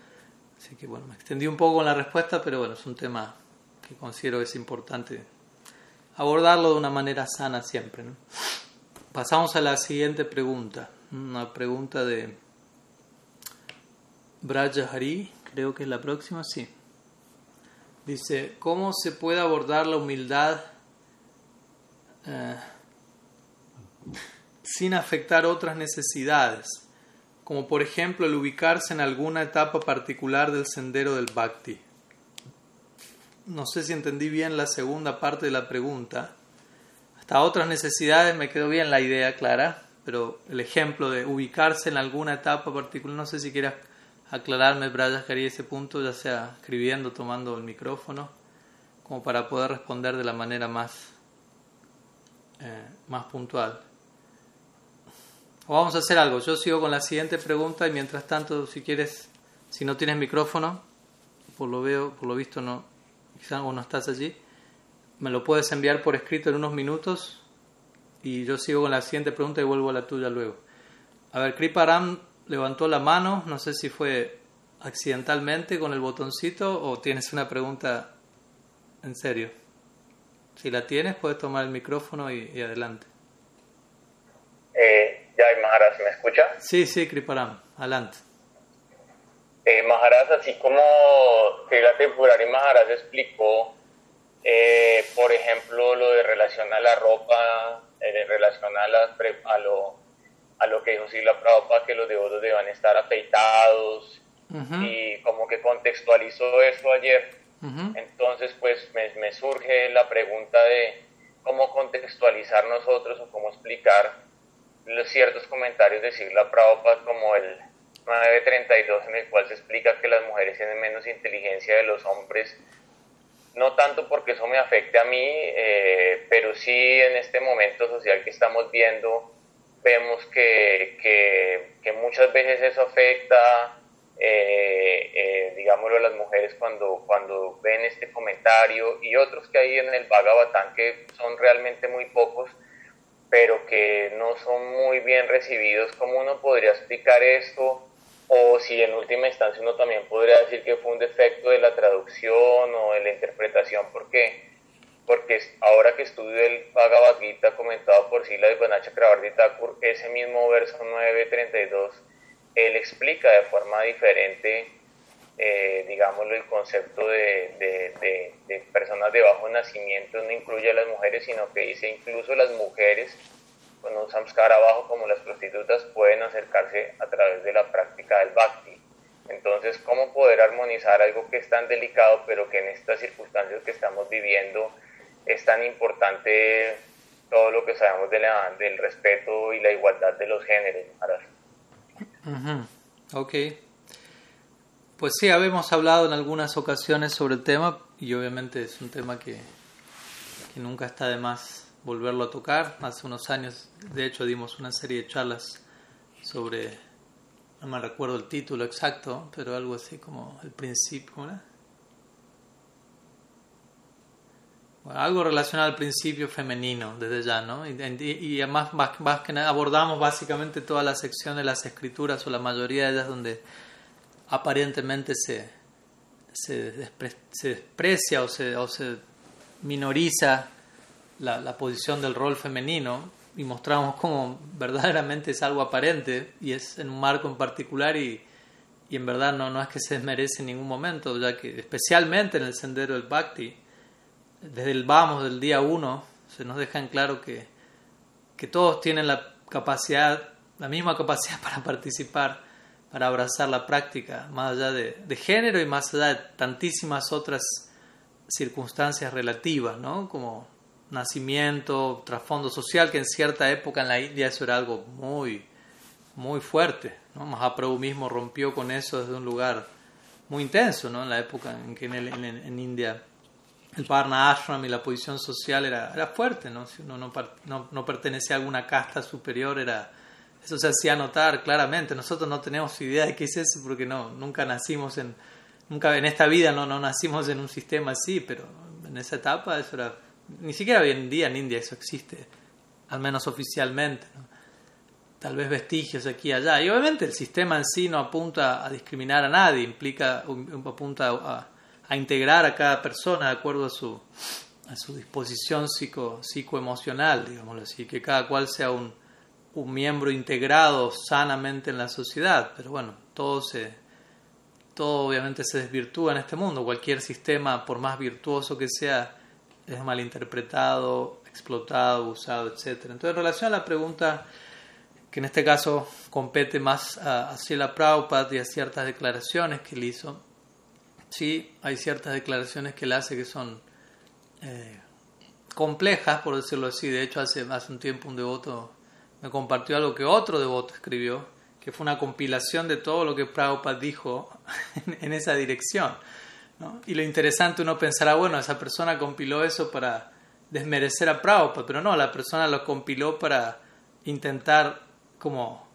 Así que bueno, me extendí un poco con la respuesta, pero bueno, es un tema que considero es importante abordarlo de una manera sana siempre. Pasamos a la siguiente pregunta, una pregunta de Braja Hari, creo que es la próxima, sí. Dice, ¿cómo se puede abordar la humildad eh, sin afectar otras necesidades? Como por ejemplo el ubicarse en alguna etapa particular del sendero del bhakti. No sé si entendí bien la segunda parte de la pregunta. Hasta otras necesidades me quedó bien la idea clara, pero el ejemplo de ubicarse en alguna etapa particular, no sé si quieras aclararme, quería ese punto, ya sea escribiendo, tomando el micrófono, como para poder responder de la manera más, eh, más puntual. O vamos a hacer algo, yo sigo con la siguiente pregunta y mientras tanto, si quieres, si no tienes micrófono, por lo veo, por lo visto no, quizás no estás allí, me lo puedes enviar por escrito en unos minutos y yo sigo con la siguiente pregunta y vuelvo a la tuya luego. A ver, Kriparam levantó la mano, no sé si fue accidentalmente con el botoncito o tienes una pregunta en serio. Si la tienes, puedes tomar el micrófono y, adelante. Eh, ya, Maharaj, ¿me escucha? Sí, sí, Kriparam, adelante. Eh, Maharaj, así como Srila Purari Maharaj explicó, eh, por ejemplo, lo de relación a la ropa, en eh, relación a, a, lo, a lo que dijo Sila Prabhupada, que los devotos deben estar afeitados, y como que contextualizó eso ayer. Entonces, pues me, me, surge la pregunta de cómo contextualizar nosotros o cómo explicar los ciertos comentarios de Sila Prabhupada como el 932 en el cual se explica que las mujeres tienen menos inteligencia de los hombres, no tanto porque eso me afecte a mí, eh, pero sí en este momento social que estamos viendo, vemos que, que, muchas veces eso afecta, eh, eh, digámoslo, a las mujeres cuando, cuando ven este comentario y otros que hay en el Bhagavatam que son realmente muy pocos, pero que no son muy bien recibidos. ¿Cómo uno podría explicar esto? o si en última instancia uno también podría decir que fue un defecto de la traducción o de la interpretación, ¿por qué? Porque ahora que estudio el Bhagavad Gita comentado por Sila de Banacha Thakur, ese mismo verso 9.32, él explica de forma diferente, eh, digámoslo, el concepto de, de, de personas de bajo nacimiento, no incluye a las mujeres, sino que dice incluso las mujeres con un samskara abajo como las prostitutas pueden acercarse a través de la práctica del bhakti. Entonces, ¿cómo poder armonizar algo que es tan delicado, pero que en estas circunstancias que estamos viviendo es tan importante todo lo que sabemos de la, del respeto y la igualdad de los géneros? Ok. Pues sí, habíamos hablado en algunas ocasiones sobre el tema y obviamente es un tema que, que nunca está de más volverlo a tocar. Hace unos años, de hecho, dimos una serie de charlas sobre, no me recuerdo el título exacto, pero algo así como el principio, algo relacionado al principio femenino desde ya, ¿no? Y, además más, que nada abordamos básicamente toda la sección de las escrituras o la mayoría de ellas donde aparentemente se, se, desprecia o se, o se minoriza la, posición del rol femenino y mostramos cómo verdaderamente es algo aparente y es en un marco en particular y, y en verdad no, no es que se desmerece en ningún momento, ya que especialmente en el sendero del Bhakti, desde el vamos del día uno, se nos deja en claro que, que todos tienen la capacidad la misma capacidad para participar, para abrazar la práctica, más allá de, de género y más allá de tantísimas otras circunstancias relativas, ¿no? Como nacimiento, trasfondo social, que en cierta época en la India eso era algo muy, muy fuerte. ¿no? Mahaprabhu mismo rompió con eso desde un lugar muy intenso, ¿no? en la época en que en, en, India el Parna Ashram y la posición social era, era fuerte. ¿no? Si uno no, no, no pertenecía a alguna casta superior, era, eso se hacía notar claramente. Nosotros no tenemos idea de qué es eso porque no, nunca nacimos en, nunca en esta vida no, no nacimos en un sistema así, pero en esa etapa eso era ni siquiera hoy en día en India eso existe, al menos oficialmente. Tal vez vestigios aquí y allá. Y obviamente el sistema en sí no apunta a discriminar a nadie, implica, apunta a, a integrar a cada persona de acuerdo a su, a su disposición psico, psicoemocional, digámoslo así, que cada cual sea un, un miembro integrado sanamente en la sociedad. Pero bueno, todo se, todo obviamente se desvirtúa en este mundo. Cualquier sistema, por más virtuoso que sea, es malinterpretado, explotado, usado, etc. Entonces, en relación a la pregunta que en este caso compete más a, a Sila Prabhupada y a ciertas declaraciones que él hizo, sí, hay ciertas declaraciones que él hace que son eh, complejas, por decirlo así. De hecho, hace, hace un tiempo un devoto me compartió algo que otro devoto escribió, que fue una compilación de todo lo que Prabhupada dijo en esa dirección. Y lo interesante uno pensará, bueno, esa persona compiló eso para desmerecer a Prabhupada, pero no, la persona lo compiló para intentar como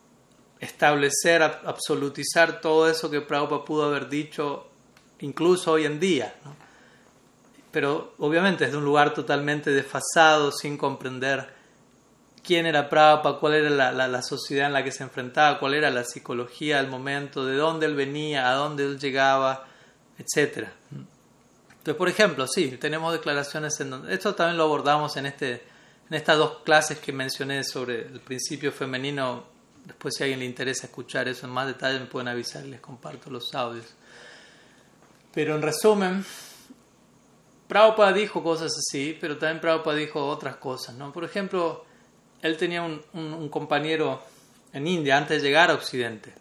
establecer, absolutizar todo eso que Prabhupada pudo haber dicho incluso hoy en día. Pero obviamente desde un lugar totalmente desfasado, sin comprender quién era Prabhupada, cuál era la, la, sociedad en la que se enfrentaba, cuál era la psicología del momento, de dónde él venía, a dónde él llegaba, etcétera. Entonces, por ejemplo, sí, tenemos declaraciones en donde... Esto también lo abordamos en, este, en estas dos clases que mencioné sobre el principio femenino. Después, si a alguien le interesa escuchar eso en más detalle, me pueden avisar les comparto los audios. Pero en resumen, Prabhupada dijo cosas así, pero también Prabhupada dijo otras cosas. ¿no? Por ejemplo, él tenía un, un compañero en India antes de llegar a Occidente,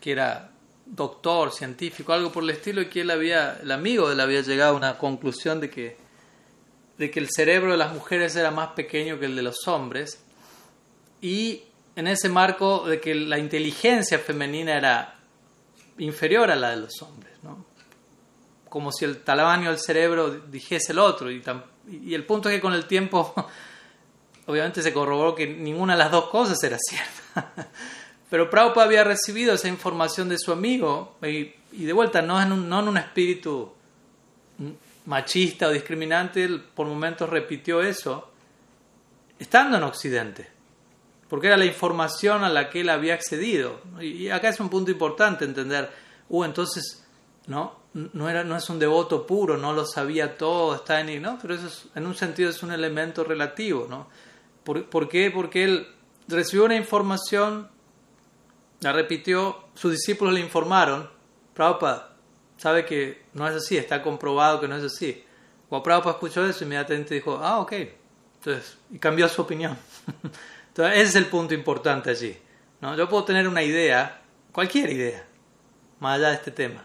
que era doctor, científico, algo por el estilo, y que él había, el amigo de él había llegado a una conclusión de que, de que el cerebro de las mujeres era más pequeño que el de los hombres, y en ese marco de que la inteligencia femenina era inferior a la de los hombres. Como si el tamaño del cerebro dijese el otro, y, el punto es que con el tiempo obviamente se corroboró que ninguna de las dos cosas era cierta. Pero Prabhupada había recibido esa información de su amigo y, de vuelta, no en, un, no en un espíritu machista o discriminante, él por momentos repitió eso, estando en Occidente, porque era la información a la que él había accedido. Y, acá es un punto importante entender, uh, entonces, ¿no? No, era, no es un devoto puro, no lo sabía todo, está en... ¿no? Pero eso en un sentido es un elemento relativo, ¿no? ¿Por, ¿Por qué? Porque él recibió una información la repitió, sus discípulos le informaron, Prabhupada sabe que no es así, está comprobado que no es así. Cuando Prabhupada escuchó eso, inmediatamente dijo, ah, ok, entonces, y cambió su opinión. Entonces, ese es el punto importante allí. ¿no? Yo puedo tener una idea, cualquier idea, más allá de este tema.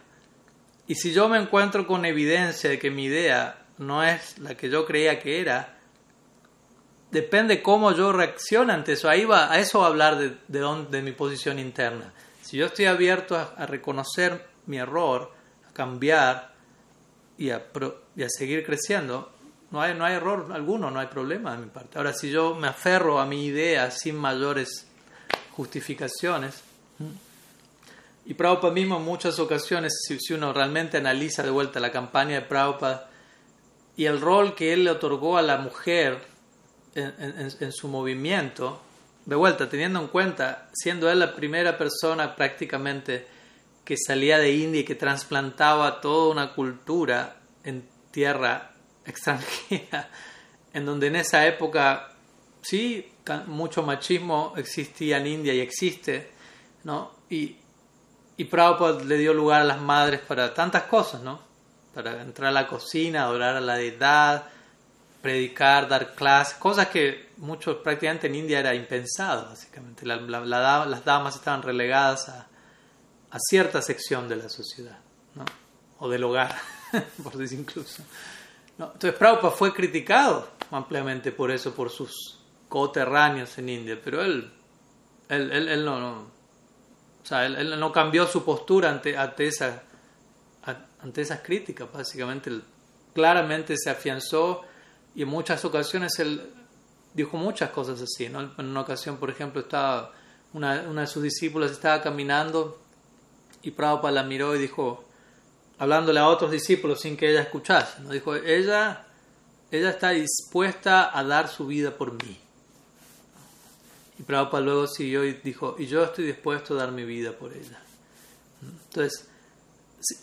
Y si yo me encuentro con evidencia de que mi idea no es la que yo creía que era, depende cómo yo reacciono ante eso. Ahí va, a eso va a hablar de, de, dónde, de mi posición interna. Si yo estoy abierto a, reconocer mi error, a cambiar y a, y a seguir creciendo, no hay, no hay error alguno, no hay problema de mi parte. Ahora, si yo me aferro a mi idea sin mayores justificaciones, y Prabhupada mismo en muchas ocasiones, si, si uno realmente analiza de vuelta la campaña de Prabhupada y el rol que él le otorgó a la mujer, en, su movimiento, de vuelta, teniendo en cuenta, siendo él la primera persona prácticamente que salía de India y que trasplantaba toda una cultura en tierra extranjera, en donde en esa época sí mucho machismo existía en India y existe, ¿no? Y, y Prabhupada le dio lugar a las madres para tantas cosas, ¿no? Para entrar a la cocina, adorar a la deidad, predicar, dar clases, cosas que muchos prácticamente en India era impensado, básicamente. las damas estaban relegadas a, a, cierta sección de la sociedad, ¿no? o del hogar, por decir incluso. ¿no? Entonces Prabhupada fue criticado ampliamente por eso, por sus coterráneos en India, pero él, él, él, no, no, o sea, él, no cambió su postura ante, ante, esa, ante esas críticas, básicamente claramente se afianzó y en muchas ocasiones él dijo muchas cosas así. En una ocasión, por ejemplo, estaba una, una de sus discípulas estaba caminando y Prabhupada la miró y dijo, hablándole a otros discípulos sin que ella escuchase, ¿no? dijo, ella, ella está dispuesta a dar su vida por mí. Y Prabhupada luego siguió y dijo, y yo estoy dispuesto a dar mi vida por ella. Entonces,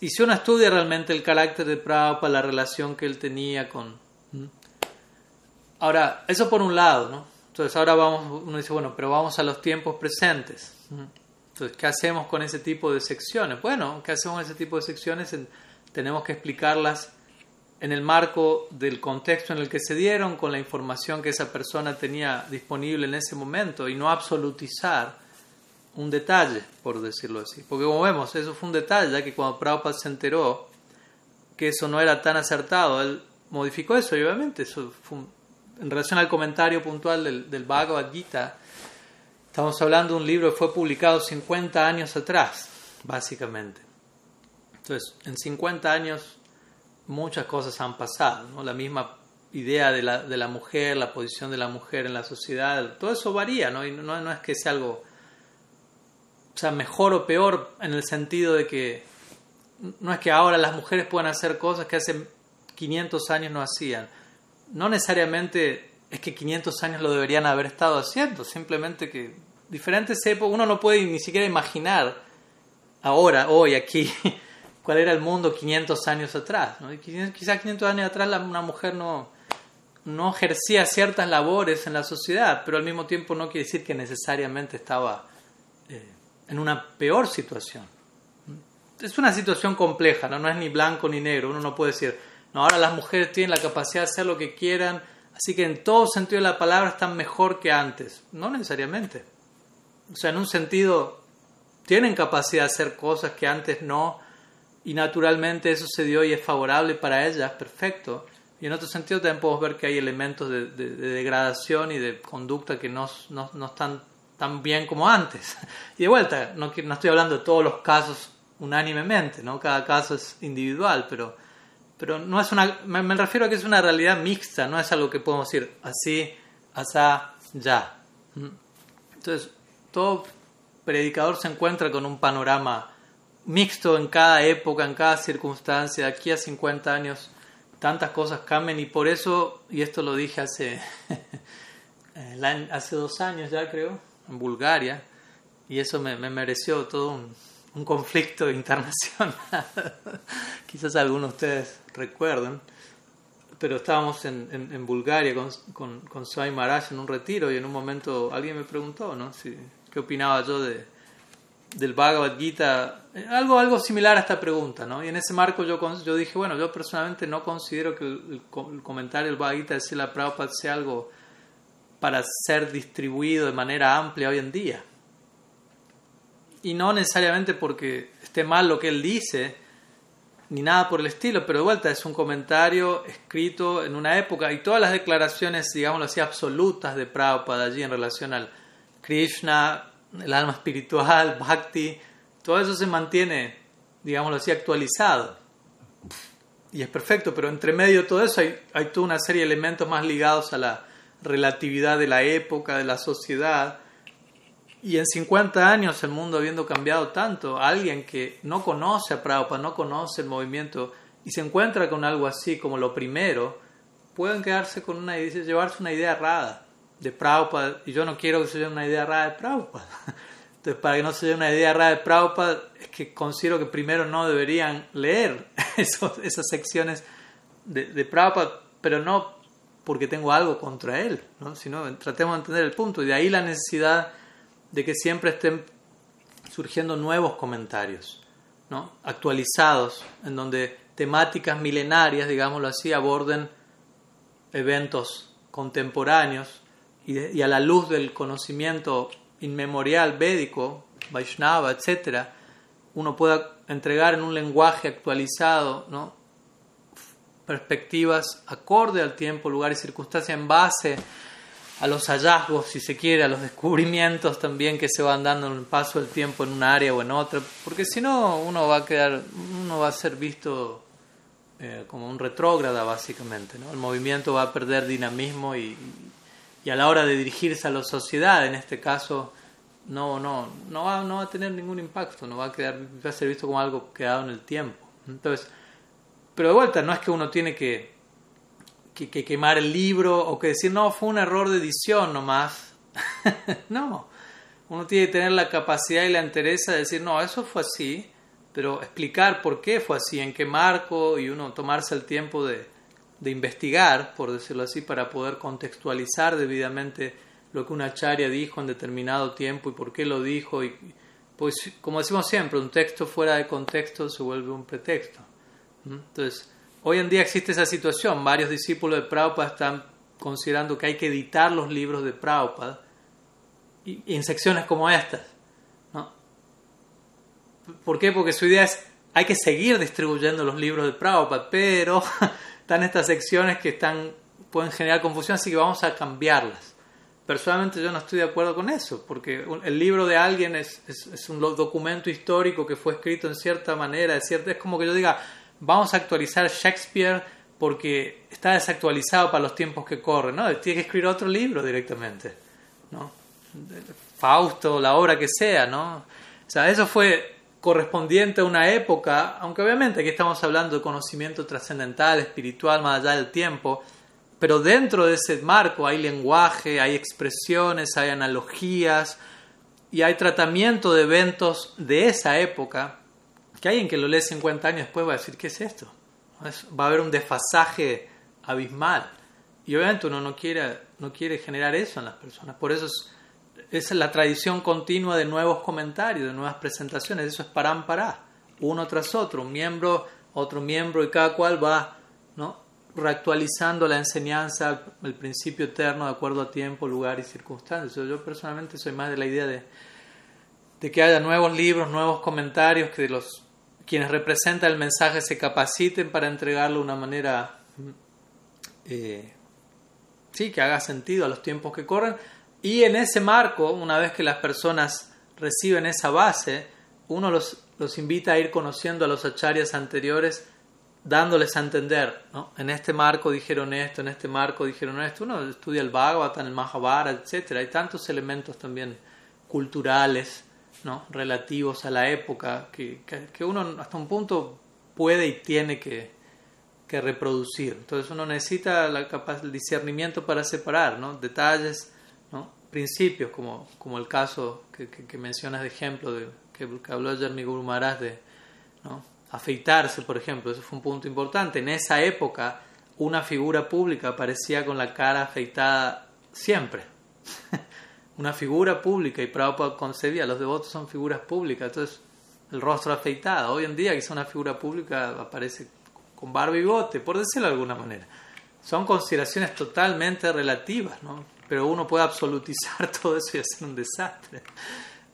y si uno estudia realmente el carácter de Prabhupada, la relación que él tenía con, Ahora, eso por un lado, ¿no? Entonces ahora vamos, uno dice, bueno, pero vamos a los tiempos presentes. Entonces, ¿qué hacemos con ese tipo de secciones? Bueno, ¿qué hacemos con ese tipo de secciones? tenemos que explicarlas en el marco del contexto en el que se dieron, con la información que esa persona tenía disponible en ese momento y no absolutizar un detalle, por decirlo así. Porque como vemos, eso fue un detalle, ya que cuando Prabhupada se enteró que eso no era tan acertado, él modificó eso y obviamente eso fue un, en relación al comentario puntual del, del Bhagavad Gita, estamos hablando de un libro que fue publicado 50 años atrás, básicamente. Entonces, en 50 años muchas cosas han pasado, ¿no? La misma idea de la, de la mujer, la posición de la mujer en la sociedad, todo eso varía, ¿no? Y no, no es que sea algo, o sea, mejor o peor en el sentido de que no es que ahora las mujeres puedan hacer cosas que hace 500 años no hacían no necesariamente es que 500 años lo deberían haber estado haciendo, simplemente que diferentes épocas, uno no puede ni siquiera imaginar ahora, hoy, aquí, cuál era el mundo 500 años atrás. ¿no? Quizás 500 años atrás una mujer no, no ejercía ciertas labores en la sociedad, pero al mismo tiempo no quiere decir que necesariamente estaba eh, en una peor situación. Es una situación compleja, ¿no? no es ni blanco ni negro, uno no puede decir no, ahora las mujeres tienen la capacidad de hacer lo que quieran, así que en todo sentido de la palabra están mejor que antes. No necesariamente. O sea, en un sentido, tienen capacidad de hacer cosas que antes no, y naturalmente eso se dio y es favorable para ellas, perfecto. Y en otro sentido también podemos ver que hay elementos de, degradación y de conducta que no, no, no, están tan bien como antes. Y de vuelta, no, no estoy hablando de todos los casos unánimemente, ¿no? cada caso es individual, pero pero no es una, me, refiero a que es una realidad mixta, no es algo que podemos decir así, asá, ya. ¿Mm? Entonces, todo predicador se encuentra con un panorama mixto en cada época, en cada circunstancia. Aquí a 50 años tantas cosas cambian y por eso, y esto lo dije hace, hace dos años ya creo, en Bulgaria, y eso me mereció todo un, conflicto internacional. Quizás algunos de ustedes recuerden, pero estábamos en, Bulgaria con, con, con Swami en un retiro y en un momento alguien me preguntó ¿no? qué opinaba yo de, del Bhagavad Gita, algo, algo similar a esta pregunta. ¿no? Y en ese marco yo, yo dije, bueno, yo personalmente no considero que el, comentario del Bhagavad Gita de la Prabhupada sea algo para ser distribuido de manera amplia hoy en día y no necesariamente porque esté mal lo que él dice, ni nada por el estilo, pero de vuelta es un comentario escrito en una época y todas las declaraciones, digámoslo así, absolutas de Prabhupada allí en relación al Krishna, el alma espiritual, Bhakti, todo eso se mantiene, digámoslo así, actualizado. Y es perfecto, pero entre medio de todo eso hay, hay toda una serie de elementos más ligados a la relatividad de la época, de la sociedad, y en 50 años el mundo habiendo cambiado tanto, alguien que no conoce a Prabhupada, no conoce el movimiento y se encuentra con algo así como lo primero, pueden quedarse con una llevarse una idea errada de Prabhupada y yo no quiero que se una idea errada de Prabhupada. Entonces, para que no se lleve una idea errada de Prabhupada, es que considero que primero no deberían leer esas secciones de, de Prabhupada, pero no porque tengo algo contra él, ¿no? sino tratemos de entender el punto y de ahí la necesidad de que siempre estén surgiendo nuevos comentarios, ¿no? actualizados, en donde temáticas milenarias, digámoslo así, aborden eventos contemporáneos y, a la luz del conocimiento inmemorial védico, Vaishnava, etc., uno pueda entregar en un lenguaje actualizado ¿no? perspectivas acorde al tiempo, lugar y circunstancia en base a los hallazgos, si se quiere, a los descubrimientos también que se van dando en el paso del tiempo en un área o en otra, porque si no uno va a quedar, uno va a ser visto eh, como un retrógrada básicamente, ¿no? El movimiento va a perder dinamismo y, y, a la hora de dirigirse a la sociedad, en este caso, no, no, no va, no va a tener ningún impacto, no va a quedar, va a ser visto como algo quedado en el tiempo. Entonces, pero de vuelta, no es que uno tiene que que, quemar el libro o que decir, no, fue un error de edición nomás. no, uno tiene que tener la capacidad y la entereza de decir, no, eso fue así, pero explicar por qué fue así, en qué marco y uno tomarse el tiempo de, de investigar, por decirlo así, para poder contextualizar debidamente lo que una charia dijo en determinado tiempo y por qué lo dijo. Y, pues, como decimos siempre, un texto fuera de contexto se vuelve un pretexto. Entonces, Hoy en día existe esa situación. Varios discípulos de Prabhupada están considerando que hay que editar los libros de Prabhupada en secciones como estas. ¿no? ¿Por qué? Porque su idea es hay que seguir distribuyendo los libros de Prabhupada, pero están estas secciones que están, pueden generar confusión, así que vamos a cambiarlas. Personalmente yo no estoy de acuerdo con eso, porque el libro de alguien es, es, un documento histórico que fue escrito en cierta manera, es, cierto, es como que yo diga, vamos a actualizar Shakespeare porque está desactualizado para los tiempos que corren, ¿no? Tiene que escribir otro libro directamente, ¿no? Fausto, la obra que sea, ¿no? O sea, eso fue correspondiente a una época, aunque obviamente aquí estamos hablando de conocimiento trascendental, espiritual, más allá del tiempo, pero dentro de ese marco hay lenguaje, hay expresiones, hay analogías y hay tratamiento de eventos de esa época que alguien que lo lee 50 años después va a decir, ¿qué es esto? Va a haber un desfasaje abismal. Y obviamente uno no quiere, no quiere generar eso en las personas. Por eso es, es la tradición continua de nuevos comentarios, de nuevas presentaciones. Eso es parán pará, uno tras otro, un miembro, otro miembro, y cada cual va ¿no? reactualizando la enseñanza, el principio eterno de acuerdo a tiempo, lugar y circunstancias. Yo personalmente soy más de la idea de, de que haya nuevos libros, nuevos comentarios, que los quienes representan el mensaje se capaciten para entregarlo de una manera eh, sí, que haga sentido a los tiempos que corren. Y en ese marco, una vez que las personas reciben esa base, uno los, los invita a ir conociendo a los acharyas anteriores, dándoles a entender, ¿no? En este marco dijeron esto, en este marco dijeron esto. Uno estudia el Bhagavatam, el Mahabharata, etc. Hay tantos elementos también culturales ¿no? relativos a la época que, que, uno hasta un punto puede y tiene que, que reproducir. Entonces uno necesita la el discernimiento para separar ¿no? detalles. Principios, como, como el caso que, que, mencionas de ejemplo de, que, habló Jeremy Guru Maharaj de afeitarse, por ejemplo. Eso fue un punto importante. En esa época una figura pública aparecía con la cara afeitada siempre. una figura pública y Prabhupada concebía, los devotos son figuras públicas, entonces el rostro afeitado. Hoy en día es una figura pública aparece con barba y por decirlo de alguna manera. Son consideraciones totalmente relativas, ¿no? Pero uno puede absolutizar todo eso y hacer un desastre.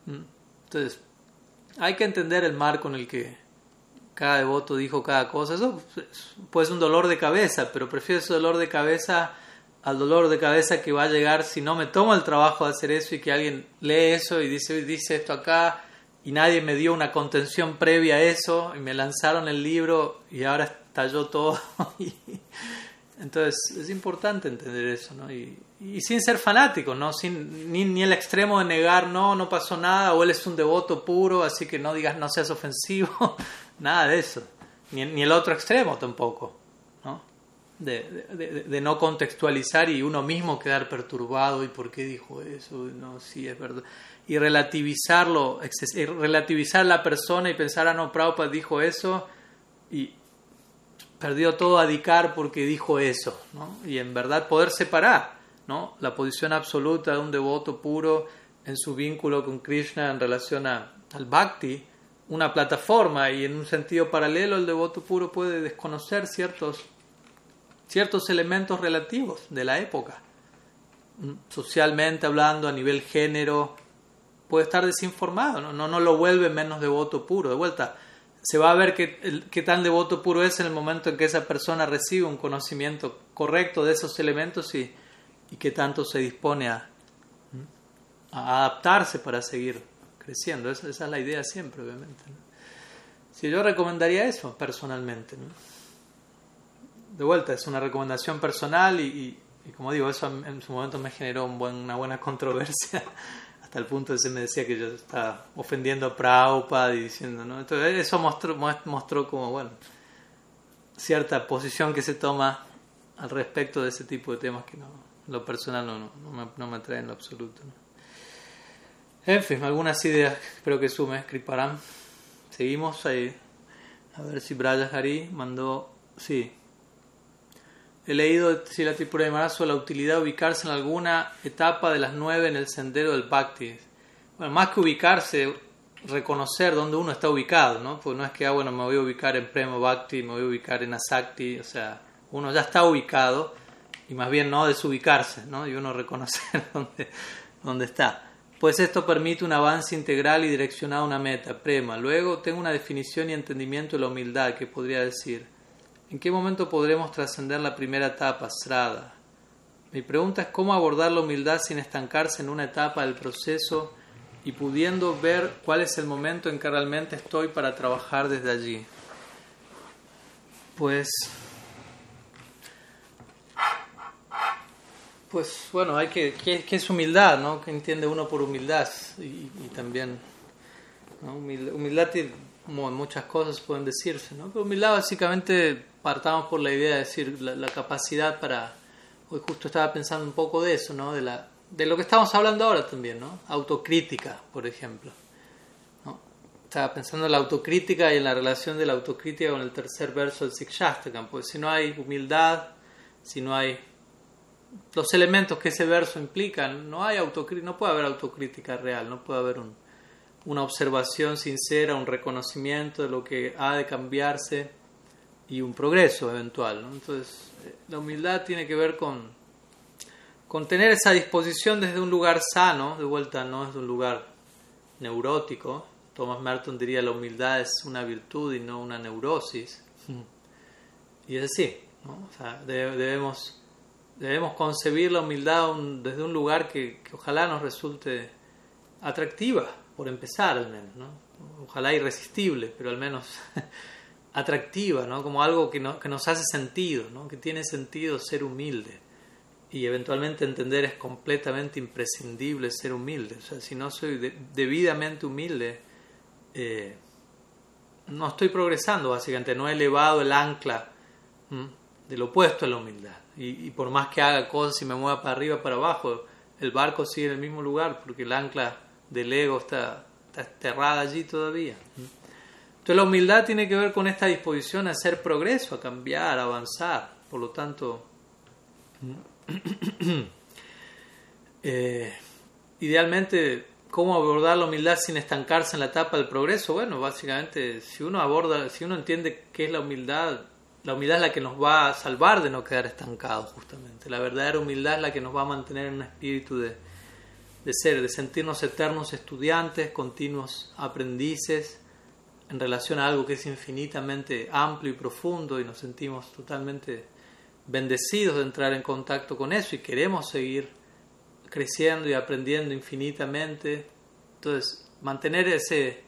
Mm. Entonces, hay que entender el marco en el que cada devoto dijo cada cosa. Eso puede ser un dolor de cabeza, pero prefiero ese dolor de cabeza al dolor de cabeza que va a llegar si no me tomo el trabajo de hacer eso y que alguien lee eso y dice, dice esto acá y nadie me dio una contención previa a eso y me lanzaron el libro y ahora estalló todo. Entonces es importante entender eso, ¿no? Sin ser fanático, ¿no? Sin, ni, ni, el extremo de negar, no, no pasó nada, o él es un devoto puro, así que no digas no seas ofensivo, nada de eso. Ni, ni el otro extremo tampoco de, de, no contextualizar y uno mismo quedar perturbado y por qué dijo eso, no, sí es verdad. Y relativizarlo, relativizar la persona y pensar, ah, no, Prabhupada dijo eso y perdió todo a Dikar porque dijo eso, ¿no? Y en verdad poder separar, ¿no? La posición absoluta de un devoto puro en su vínculo con Krishna en relación a, al Bhakti, una plataforma y en un sentido paralelo el devoto puro puede desconocer ciertos ciertos elementos relativos de la época. Mm, socialmente hablando, a nivel género, puede estar desinformado, no, no, no lo vuelve menos devoto puro. De vuelta, se va a ver qué, qué tan devoto puro es en el momento en que esa persona recibe un conocimiento correcto de esos elementos y, y qué tanto se dispone a, adaptarse para seguir creciendo. Esa, es la idea siempre, obviamente. Si yo recomendaría eso personalmente. De vuelta, es una recomendación personal y, como digo, eso en su momento me generó una buena controversia hasta el punto de que se me decía que yo estaba ofendiendo a Prabhupada y diciendo. Entonces eso mostró, mostró como, bueno, cierta posición que se toma al respecto de ese tipo de temas que no, lo personal no, no, me, no me atrae en lo absoluto. En fin, algunas ideas espero que sume, Kriparam. Seguimos ahí. A ver si Braya Hari mandó. Sí. He leído si la Tripura de sobre la utilidad de ubicarse en alguna etapa de las nueve en el sendero del Bhakti. Bueno, más que ubicarse, reconocer dónde uno está ubicado, ¿no? Pues no es que, ah, bueno, me voy a ubicar en Prema Bhakti, me voy a ubicar en Asakti, o sea, uno ya está ubicado y más bien no desubicarse, ¿no? Y uno reconocer dónde, dónde está pues esto permite un avance integral y direccionado a una meta, prema. Luego tengo una definición y entendimiento de la humildad que podría decir, ¿en qué momento podremos trascender la primera etapa, srada? Mi pregunta es cómo abordar la humildad sin estancarse en una etapa del proceso y pudiendo ver cuál es el momento en que realmente estoy para trabajar desde allí. Pues Pues bueno, hay que, ¿qué, qué es humildad? ¿no? ¿Qué entiende uno por humildad? Y, y también, ¿no? humildad, humildad tiene, como muchas cosas pueden decirse, ¿no? Pero humildad básicamente partamos por la idea de decir la, capacidad para, hoy justo estaba pensando un poco de eso, ¿no? De, la, de lo que estamos hablando ahora también, ¿no? Autocrítica, por ejemplo. Estaba pensando en la autocrítica y en la relación de la autocrítica con el tercer verso del Sikshastakam, pues si no hay humildad, si no hay los elementos que ese verso implican, no hay no puede haber autocrítica real, no puede haber un, una observación sincera, un reconocimiento de lo que ha de cambiarse y un progreso eventual. ¿no? Entonces, la humildad tiene que ver con, con tener esa disposición desde un lugar sano, de vuelta no es un lugar neurótico. Thomas Merton diría la humildad es una virtud y no una neurosis. Y es así, ¿no? o sea, debemos debemos concebir la humildad un, desde un lugar que, que, ojalá nos resulte atractiva, por empezar al menos, ¿no? ojalá irresistible, pero al menos atractiva, ¿no? como algo que, no, que nos hace sentido, ¿no? que tiene sentido ser humilde. Y eventualmente entender es completamente imprescindible ser humilde. O sea, si no soy de, debidamente humilde, eh, no estoy progresando, básicamente, no he elevado el ancla del opuesto a la humildad y, por más que haga cosas y me mueva para arriba, para abajo, el barco sigue en el mismo lugar porque el ancla del ego está, está allí todavía. Entonces la humildad tiene que ver con esta disposición a hacer progreso, a cambiar, a avanzar. Por lo tanto, eh, idealmente, ¿cómo abordar la humildad sin estancarse en la etapa del progreso? Bueno, básicamente, si uno aborda, si uno entiende qué es la humildad, la humildad es la que nos va a salvar de no quedar estancados, justamente. La verdadera humildad es la que nos va a mantener en un espíritu de, de ser, de sentirnos eternos estudiantes, continuos aprendices en relación a algo que es infinitamente amplio y profundo y nos sentimos totalmente bendecidos de entrar en contacto con eso y queremos seguir creciendo y aprendiendo infinitamente. Entonces, mantener ese,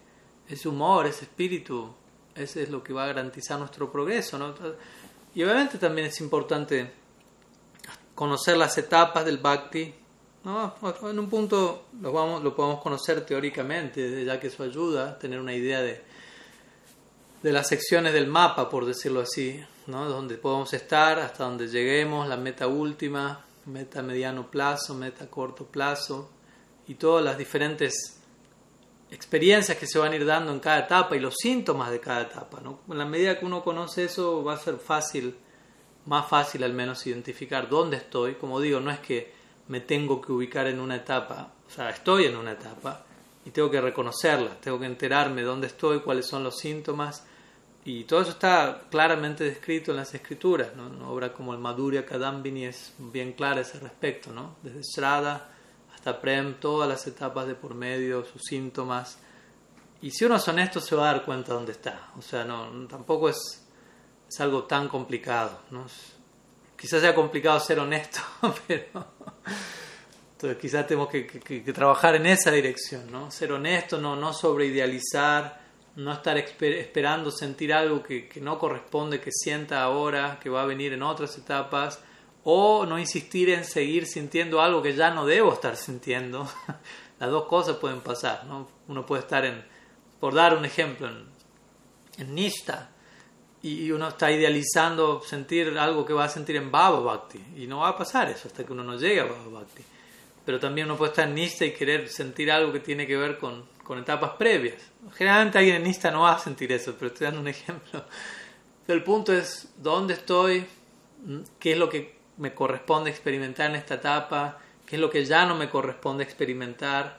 ese humor, ese espíritu ese es lo que va a garantizar nuestro progreso. ¿no? Y obviamente también es importante conocer las etapas del bhakti. En un punto lo, vamos, lo podemos conocer teóricamente, ya que eso ayuda a tener una idea de, de las secciones del mapa, por decirlo así, ¿no? donde podemos estar, hasta donde lleguemos, la meta última, meta mediano plazo, meta corto plazo, y todas las diferentes experiencias que se van a ir dando en cada etapa y los síntomas de cada etapa. ¿no? En la medida que uno conoce eso va a ser fácil, más fácil al menos identificar dónde estoy. Como digo, no es que me tengo que ubicar en una etapa, o sea, estoy en una etapa y tengo que reconocerla, tengo que enterarme dónde estoy, cuáles son los síntomas Y todo eso está claramente descrito en las escrituras, ¿no? Una obra como el Madhurya Kadambini es bien clara a ese respecto, ¿no? Desde Shraddha hasta Prem, todas las etapas de por medio, sus síntomas. Y si uno es honesto se va a dar cuenta de dónde está. O sea, no, tampoco es, algo tan complicado, ¿no? Quizás sea complicado ser honesto, pero... Entonces quizás tenemos que, que, trabajar en esa dirección, ¿no? Ser honesto, no, no sobreidealizar, no estar esperando sentir algo que, que, no corresponde que sienta ahora, que va a venir en otras etapas, o no insistir en seguir sintiendo algo que ya no debo estar sintiendo. Las dos cosas pueden pasar, ¿no? Uno puede estar en, por dar un ejemplo, en, en Nishta, y uno está idealizando sentir algo que va a sentir en Baba Bhakti, y no va a pasar eso hasta que uno no llegue a Baba Bhakti. Pero también uno puede estar en Nishta y querer sentir algo que tiene que ver con con etapas previas. Generalmente alguien en Insta no va a sentir eso, pero estoy dando un ejemplo. El punto es dónde estoy, qué es lo que me corresponde experimentar en esta etapa, qué es lo que ya no me corresponde experimentar,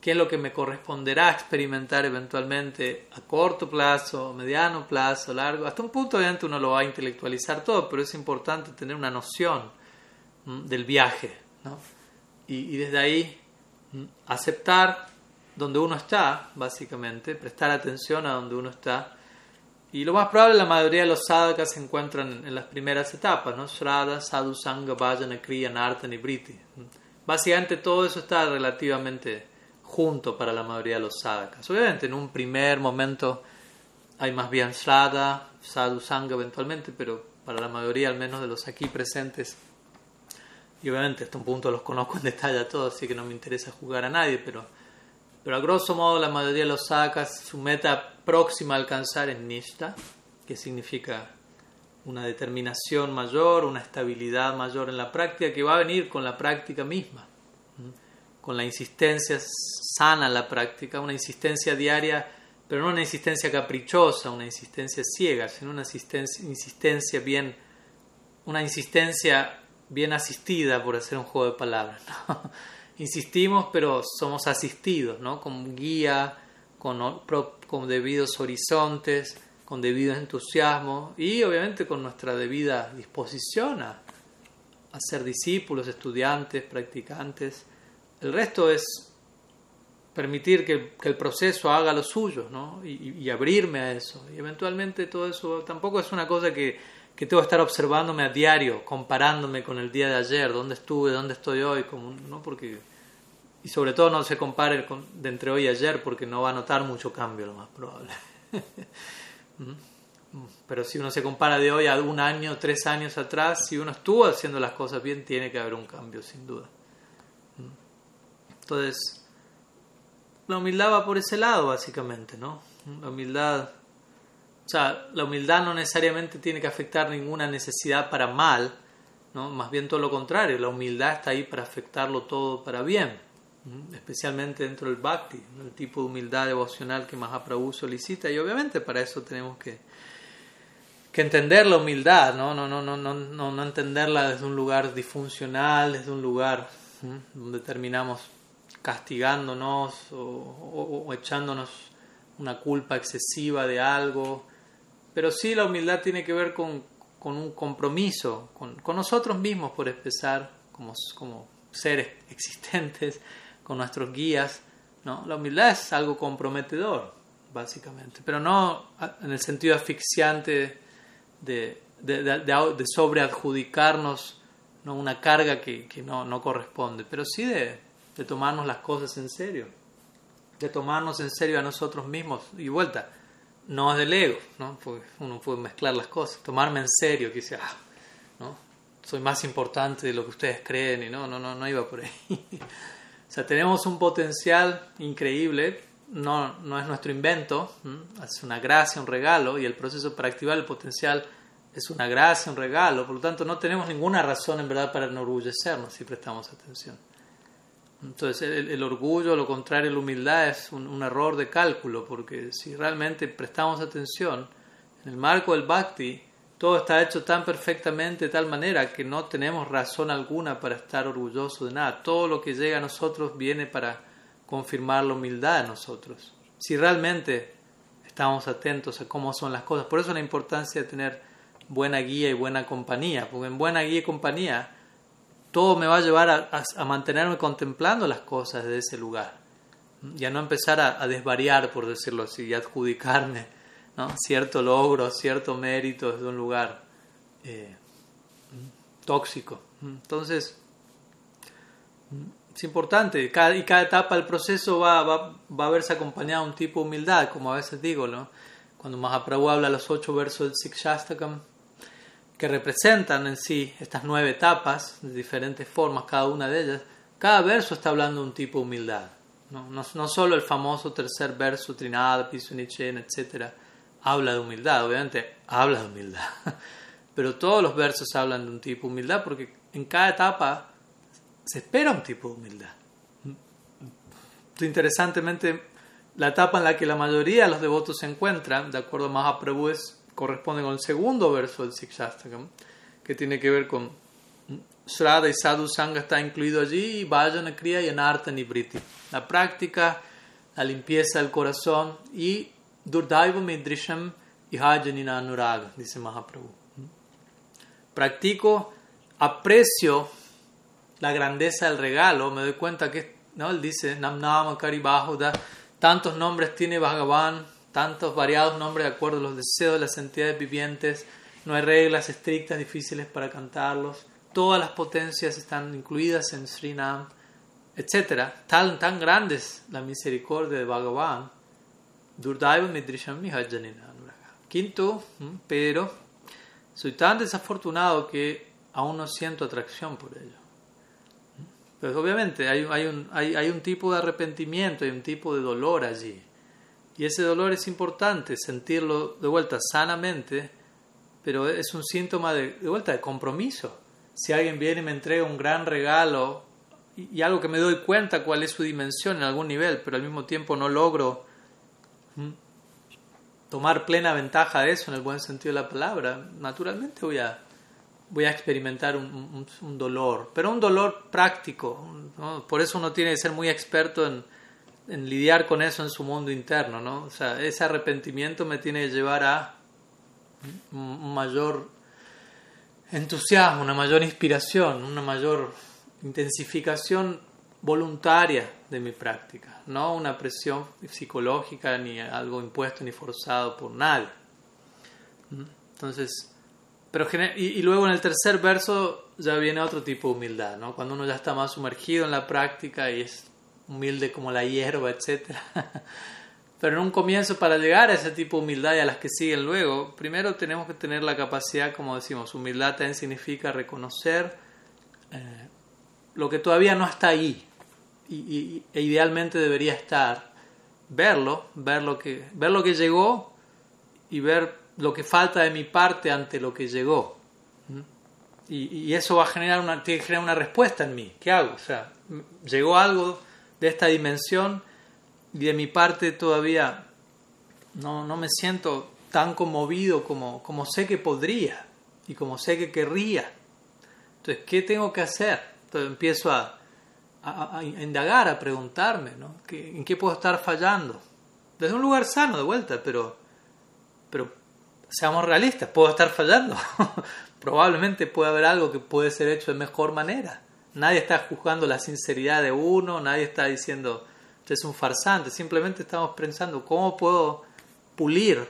qué es lo que me corresponderá experimentar eventualmente a corto plazo, mediano plazo, largo. Hasta un punto obviamente uno lo va a intelectualizar todo, pero es importante tener una noción del viaje. ¿no? Y, y desde ahí aceptar donde uno está, básicamente, prestar atención a donde uno está. Y lo más probable, la mayoría de los sadhakas se encuentran en, las primeras etapas, ¿no? Shraddha, Sadhu, Sangha, Vajana, Kriya, Nartan y Briti. Básicamente todo eso está relativamente junto para la mayoría de los sadhakas. Obviamente, en un primer momento hay más bien Shraddha, Sadhu, Sangha eventualmente, pero para la mayoría, al menos de los aquí presentes, y obviamente hasta un punto los conozco en detalle a todos, así que no me interesa jugar a nadie, pero pero a grosso modo la mayoría de los sakas, su meta próxima a alcanzar es Nishta, que significa una determinación mayor, una estabilidad mayor en la práctica que va a venir con la práctica misma, con la insistencia sana en la práctica, una insistencia diaria, pero no una insistencia caprichosa, una insistencia ciega, sino una insistencia, bien, una insistencia bien asistida, por hacer un juego de palabras. Insistimos, pero somos asistidos, ¿no? Con guía, con, con debidos horizontes, con debido entusiasmo y obviamente con nuestra debida disposición a, ser discípulos, estudiantes, practicantes. El resto es permitir que, el proceso haga lo suyo ¿no? y, abrirme a eso. Y eventualmente todo eso tampoco es una cosa que, que, tengo que estar observándome a diario, comparándome con el día de ayer, dónde estuve, dónde estoy hoy, como, ¿no? porque y sobre todo no se compare con, de entre hoy y ayer porque no va a notar mucho cambio lo más probable. ¿Mm? Pero si uno se compara de hoy a un año, tres años atrás, si uno estuvo haciendo las cosas bien, tiene que haber un cambio, sin duda. ¿Mm? Entonces, la humildad va por ese lado, básicamente, ¿no? La humildad, o sea, la humildad no necesariamente tiene que afectar ninguna necesidad para mal, ¿no? Más bien todo lo contrario, la humildad está ahí para afectarlo todo para bien especialmente dentro del bhakti, el tipo de humildad devocional que Mahaprabhu solicita y obviamente para eso tenemos que, que entender la humildad, ¿no? No, no, no, no, no, no entenderla desde un lugar disfuncional, desde un lugar donde terminamos castigándonos o, o, echándonos una culpa excesiva de algo, pero sí la humildad tiene que ver con, con un compromiso con, con, nosotros mismos por expresar como, como seres existentes con nuestros guías. ¿no? La humildad es algo comprometedor, básicamente, pero no en el sentido asfixiante de, de, de, de sobreadjudicarnos ¿no? una carga que, que no, no, corresponde, pero sí de, de tomarnos las cosas en serio, de tomarnos en serio a nosotros mismos y vuelta. No es del ego, ¿no? Porque uno puede mezclar las cosas, tomarme en serio, que dice, ah, ¿no? soy más importante de lo que ustedes creen y no, no, no, no iba por ahí. O sea, tenemos un potencial increíble, no, no es nuestro invento, es una gracia, un regalo, y el proceso para activar el potencial es una gracia, un regalo, por lo tanto no tenemos ninguna razón en verdad para enorgullecernos si prestamos atención. Entonces el, orgullo, lo contrario, la humildad es un, un, error de cálculo, porque si realmente prestamos atención, en el marco del bhakti, todo está hecho tan perfectamente de tal manera que no tenemos razón alguna para estar orgullosos de nada. Todo lo que llega a nosotros viene para confirmar la humildad de nosotros. Si realmente estamos atentos a cómo son las cosas. Por eso la importancia de tener buena guía y buena compañía, porque en buena guía y compañía todo me va a llevar a, mantenerme contemplando las cosas de ese lugar y a no empezar a, desvariar, por decirlo así, y adjudicarme cierto logro, cierto mérito desde un lugar eh, tóxico. Entonces, es importante, y cada etapa del proceso va, a verse acompañado de un tipo de humildad, como a veces digo, ¿no? Cuando Mahaprabhu habla los ocho versos del Sikshastakam, que representan en sí estas nueve etapas, de diferentes formas, cada una de ellas, cada verso está hablando de un tipo de humildad. No, no, solo el famoso tercer verso, Trinada, Pisunichen, etc., habla de humildad, obviamente habla de humildad, pero todos los versos hablan de un tipo de humildad porque en cada etapa se espera un tipo de humildad. Interesantemente, la etapa en la que la mayoría de los devotos se encuentran, de acuerdo a Mahaprabhu, es, corresponde con el segundo verso del Sikshastakam, que tiene que ver con Srada y Sadhu Sangha está incluido allí, y Vajana Kriya y Anartha Nibriti. La práctica, la limpieza del corazón y Durdaiva Midrisham y Hajanina Anuraga, dice Mahaprabhu. Practico, aprecio la grandeza del regalo, me doy cuenta que, ¿no? Él dice, Namnama Karibahuda, tantos nombres tiene Bhagavan, tantos variados nombres de acuerdo a los deseos de las entidades vivientes, no hay reglas estrictas difíciles para cantarlos, todas las potencias están incluidas en Srinam, etc. Tan, tan grandes la misericordia de Bhagavan, Durdaiva Midrisham Quinto, pero soy tan desafortunado que aún no siento atracción por ello. Pues obviamente hay, un, hay un tipo de arrepentimiento, hay un tipo de dolor allí. Y ese dolor es importante, sentirlo de vuelta sanamente, pero es un síntoma de, de vuelta de compromiso. Si alguien viene y me entrega un gran regalo y, algo que me doy cuenta cuál es su dimensión en algún nivel, pero al mismo tiempo no logro tomar plena ventaja de eso en el buen sentido de la palabra, naturalmente voy a, voy a experimentar un, dolor, pero un dolor práctico. Por eso uno tiene que ser muy experto en, lidiar con eso en su mundo interno. ¿no? O sea, ese arrepentimiento me tiene que llevar a un mayor entusiasmo, una mayor inspiración, una mayor intensificación voluntaria de mi práctica, no una presión psicológica ni algo impuesto ni forzado por nadie. Entonces, pero, y, luego en el tercer verso ya viene otro tipo de humildad, ¿no? Cuando uno ya está más sumergido en la práctica y es humilde como la hierba, etc. Pero en un comienzo, para llegar a ese tipo de humildad y a las que siguen luego, primero tenemos que tener la capacidad, como decimos, humildad también significa reconocer eh, lo que todavía no está ahí y, e idealmente debería estar, verlo, ver lo que, ver lo que llegó y ver lo que falta de mi parte ante lo que llegó. Y, eso va a generar una, tiene que generar una respuesta en mí. ¿Qué hago? O sea, llegó algo de esta dimensión y de mi parte todavía no, no me siento tan conmovido como, como sé que podría y como sé que querría. Entonces, ¿qué tengo que hacer? Entonces empiezo a, a, indagar, a preguntarme, ¿no? ¿En qué puedo estar fallando? Desde un lugar sano, de vuelta, pero, pero seamos realistas, puedo estar fallando. Probablemente puede haber algo que puede ser hecho de mejor manera. Nadie está juzgando la sinceridad de uno, nadie está diciendo, usted es un farsante, simplemente estamos pensando cómo puedo pulir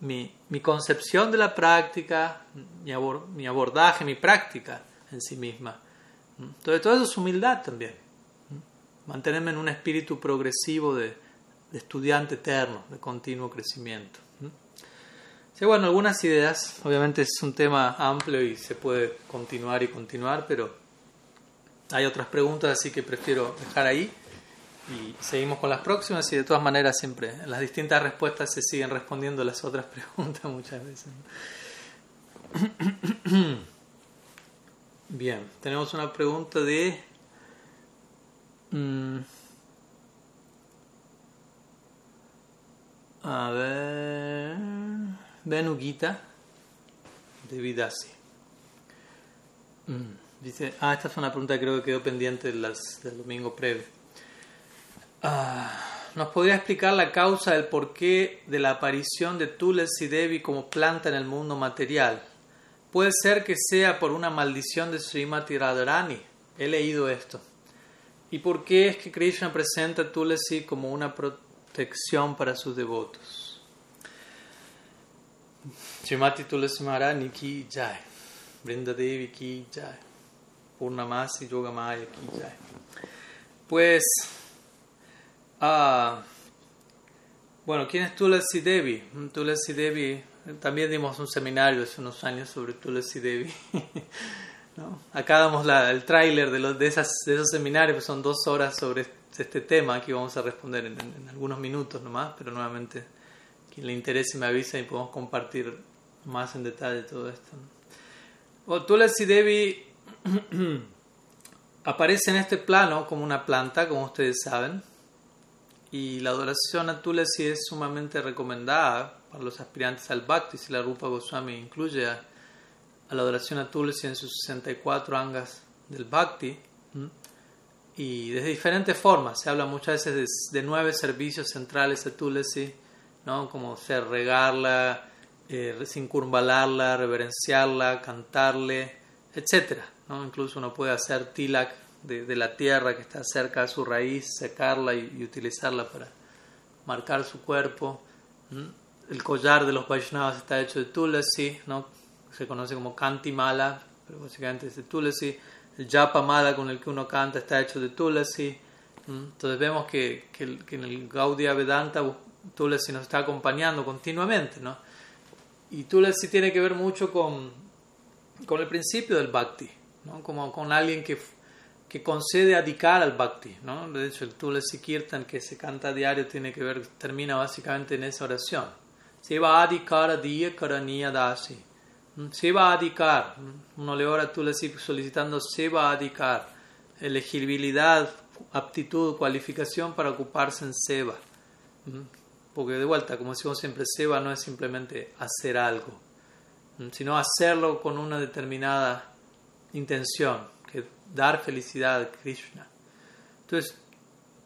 mi, mi concepción de la práctica, mi, mi abordaje, mi práctica en sí misma. Entonces todo eso es humildad también. Mantenerme en un espíritu progresivo de, de estudiante eterno, de continuo crecimiento. Sí, bueno, algunas ideas. Obviamente es un tema amplio y se puede continuar y continuar, pero hay otras preguntas, así que prefiero dejar ahí y seguimos con las próximas y de todas maneras siempre en las distintas respuestas se siguen respondiendo las otras preguntas muchas veces. Bien, tenemos una pregunta de... Mm, a ver... Benugita de Vidasi. Mm, dice, ah, esta es una pregunta que creo que quedó pendiente del domingo previo. Ah, nos podría explicar la causa del porqué de la aparición de Tulsi Devi como planta en el mundo material. Puede ser que sea por una maldición de Srimati Radharani. He leído esto. ¿Y por qué es que Krishna presenta a Tulsi como una protección para sus devotos? Srimati Tulsi Maharani ki jai. Brinda Devi ki jai. Purnamasi Yogamaya ki jai. Pues Ah, bueno, ¿quién es Tulasi Devi? Tulasi Devi, también dimos un seminario hace unos años sobre Tulasi Devi. ¿no? Acá damos la, el tráiler de, de, esas, de esos seminarios, son dos horas sobre este tema, aquí vamos a responder en, algunos minutos nomás, pero nuevamente, quien le interese me avisa y podemos compartir más en detalle todo esto. Bueno, Tulasi Devi aparece en este plano como una planta, como ustedes saben, y la adoración a Tulasi es sumamente recomendada para los aspirantes al Bhakti, si la Rupa Goswami incluye a, la adoración a Tulasi en sus 64 angas del Bhakti. Y de diferentes formas, se habla muchas veces de, nueve servicios centrales a Tulasi, ¿no? como ser regarla, eh, reverenciarla, cantarle, etc. ¿no? Incluso uno puede hacer tilak de, la tierra que está cerca de su raíz, secarla y, utilizarla para marcar su cuerpo. El collar de los Vaishnavas está hecho de tulasi, ¿no? se conoce como kanti mala, pero básicamente es de tulasi. El japa mala con el que uno canta está hecho de tulasi. Entonces vemos que, que, en el Gaudiya Vedanta tulasi nos está acompañando continuamente. ¿no? Y tulasi tiene que ver mucho con, con el principio del bhakti, ¿no? como con alguien que que concede adikar al bhakti. ¿no? De hecho, el Tulasi Kirtan que se canta a diario tiene que ver, termina básicamente en esa oración. Seva adikar diya karaniya dasi. Seva adikar. Uno le ora a Tulasi solicitando seva adikar. Elegibilidad, aptitud, cualificación para ocuparse en seva. Porque de vuelta, como decimos siempre, seva no es simplemente hacer algo, sino hacerlo con una determinada intención que dar felicidad a Krishna. Entonces,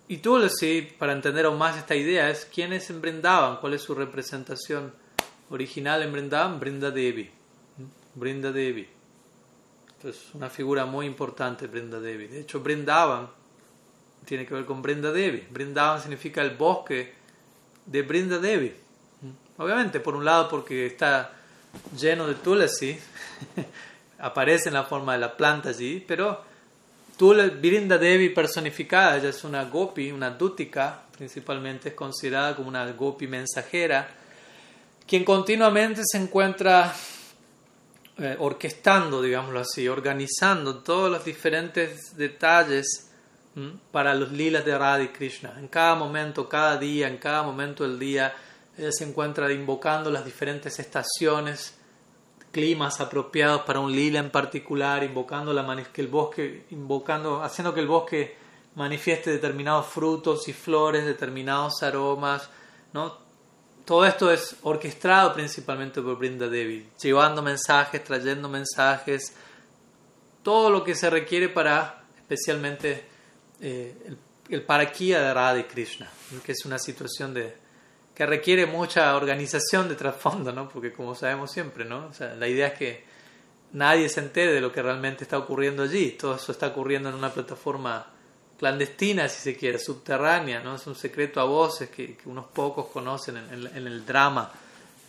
y Tulsi, para entender aún más esta idea, es quién es en Brindavan, cuál es su representación original en Brindavan, Brinda Devi. Brinda Devi. Entonces, una figura muy importante, Brinda Devi. De hecho, Brindavan tiene que ver con Brinda Devi. Brindavan significa el bosque de Brinda Devi. Obviamente, por un lado, porque está lleno de Tulsi. aparece en la forma de la planta allí, pero tú, Virinda Devi personificada, ella es una gopi, una dútica, principalmente es considerada como una gopi mensajera, quien continuamente se encuentra eh, orquestando, digámoslo así, organizando todos los diferentes detalles para los lilas de Radha y Krishna. En cada momento, cada día, en cada momento del día, ella se encuentra invocando las diferentes estaciones climas apropiados para un lila en particular, invocando la que el bosque, invocando, haciendo que el bosque manifieste determinados frutos y flores, determinados aromas, ¿no? Todo esto es orquestado principalmente por Brinda Devi, llevando mensajes, trayendo mensajes, todo lo que se requiere para, especialmente, eh, el, el paraquía de Radha Krishna, que es una situación de, que requiere mucha organización de trasfondo, ¿no? Porque como sabemos siempre, ¿no? La idea es que nadie se entere de lo que realmente está ocurriendo allí. Todo eso está ocurriendo en una plataforma clandestina, si se quiere, subterránea, ¿no? Es un secreto a voces que, unos pocos conocen en, el drama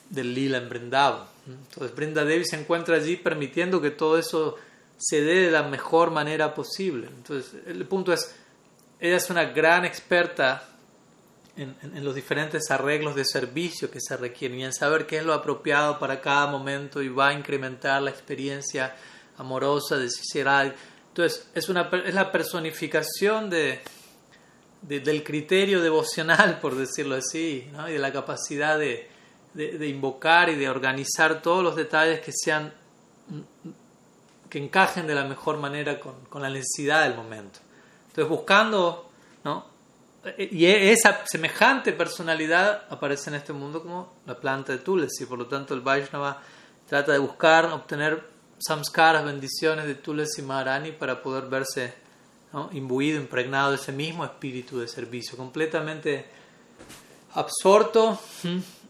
del lila en Brindavan. Entonces Brinda Devi se encuentra allí permitiendo que todo eso se dé de la mejor manera posible. Entonces el punto es, ella es una gran experta en, los diferentes arreglos de servicio que se requieren y en saber qué es lo apropiado para cada momento y va a incrementar la experiencia amorosa de sinceridad. Entonces, es, una, es la personificación de, del criterio devocional, por decirlo así, y de la capacidad de, de, invocar y de organizar todos los detalles que sean que encajen de la mejor manera con, con la necesidad del momento. Entonces, buscando ¿no? Y esa semejante personalidad aparece en este mundo como la planta de Tulsi. Por lo tanto, el Vaishnava trata de buscar, obtener samskaras, bendiciones de Tulsi Maharani para poder verse imbuido, impregnado de ese mismo espíritu de servicio, completamente absorto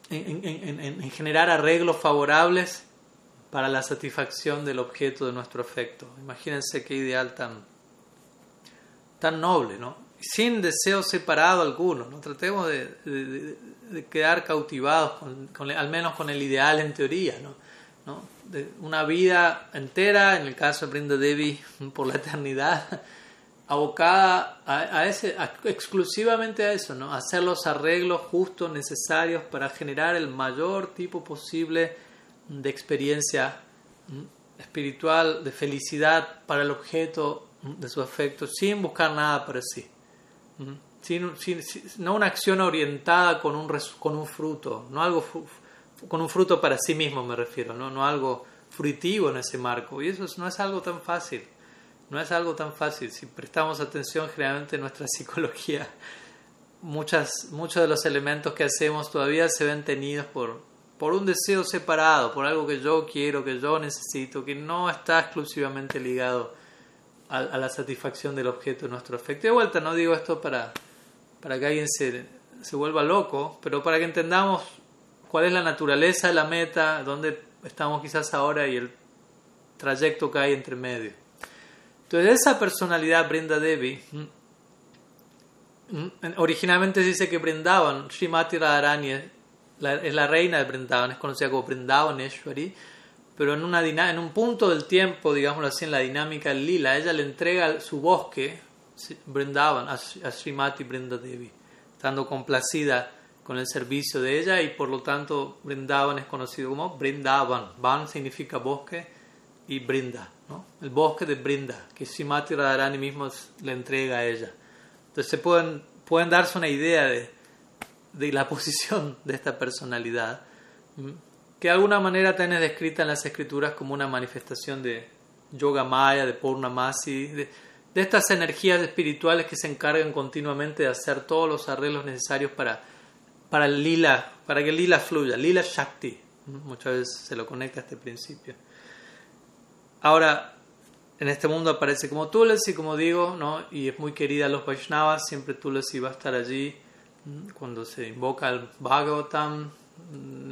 en, generar arreglos favorables para la satisfacción del objeto de nuestro afecto. Imagínense qué ideal tan, tan noble, ¿no? Sin deseo separado alguno, ¿no? Tratemos de, quedar cautivados, con, al menos con el ideal en teoría, ¿no? De una vida entera, en el caso de Brinda Devi, por la eternidad, abocada a, ese, exclusivamente a eso, ¿no? hacer los arreglos justos, necesarios para generar el mayor tipo posible de experiencia espiritual, de felicidad para el objeto de su afecto, sin buscar nada para sí. Sin, no una acción orientada con un, con un fruto, no algo con un fruto para sí mismo me refiero, no, no algo fruitivo en ese marco. Y eso no es algo tan fácil no es algo tan fácil. Si prestamos atención generalmente en nuestra psicología, muchas, muchos de los elementos que hacemos todavía se ven tenidos por, por un deseo separado, por algo que yo quiero, que yo necesito, que no está exclusivamente ligado a, la satisfacción del objeto de nuestro afecto. De vuelta, no digo esto para, para que alguien se, se vuelva loco, pero para que entendamos cuál es la naturaleza de la meta, dónde estamos quizás ahora y el trayecto que hay entre medio. Entonces esa personalidad Brinda Devi, originalmente se dice que brindaban, Srimati Radharani es la, reina de Brindavan, es conocida como Eshwari, pero en, una, en un punto del tiempo, digámoslo así, en la dinámica del lila, ella le entrega su bosque, Brindavan, a, Srimati Brinda Devi, estando complacida con el servicio de ella y por lo tanto Brindavan es conocido como Brindavan. Van significa bosque y Brinda el bosque de Brinda, que Shimati Radharani mismo le entrega a ella. Entonces se pueden, pueden darse una idea de, de la posición de esta personalidad, que de alguna manera es descrita en las escrituras como una manifestación de Yoga Maya, de Purnamasi, de, de estas energías espirituales que se encargan continuamente de hacer todos los arreglos necesarios para, para el lila, para que el lila fluya, lila Shakti. Muchas veces se lo conecta a este principio. Ahora, en este mundo aparece como Tulasi, como digo, ¿no? y es muy querida a los Vaishnavas, siempre Tulasi va a estar allí cuando se invoca al Bhagavatam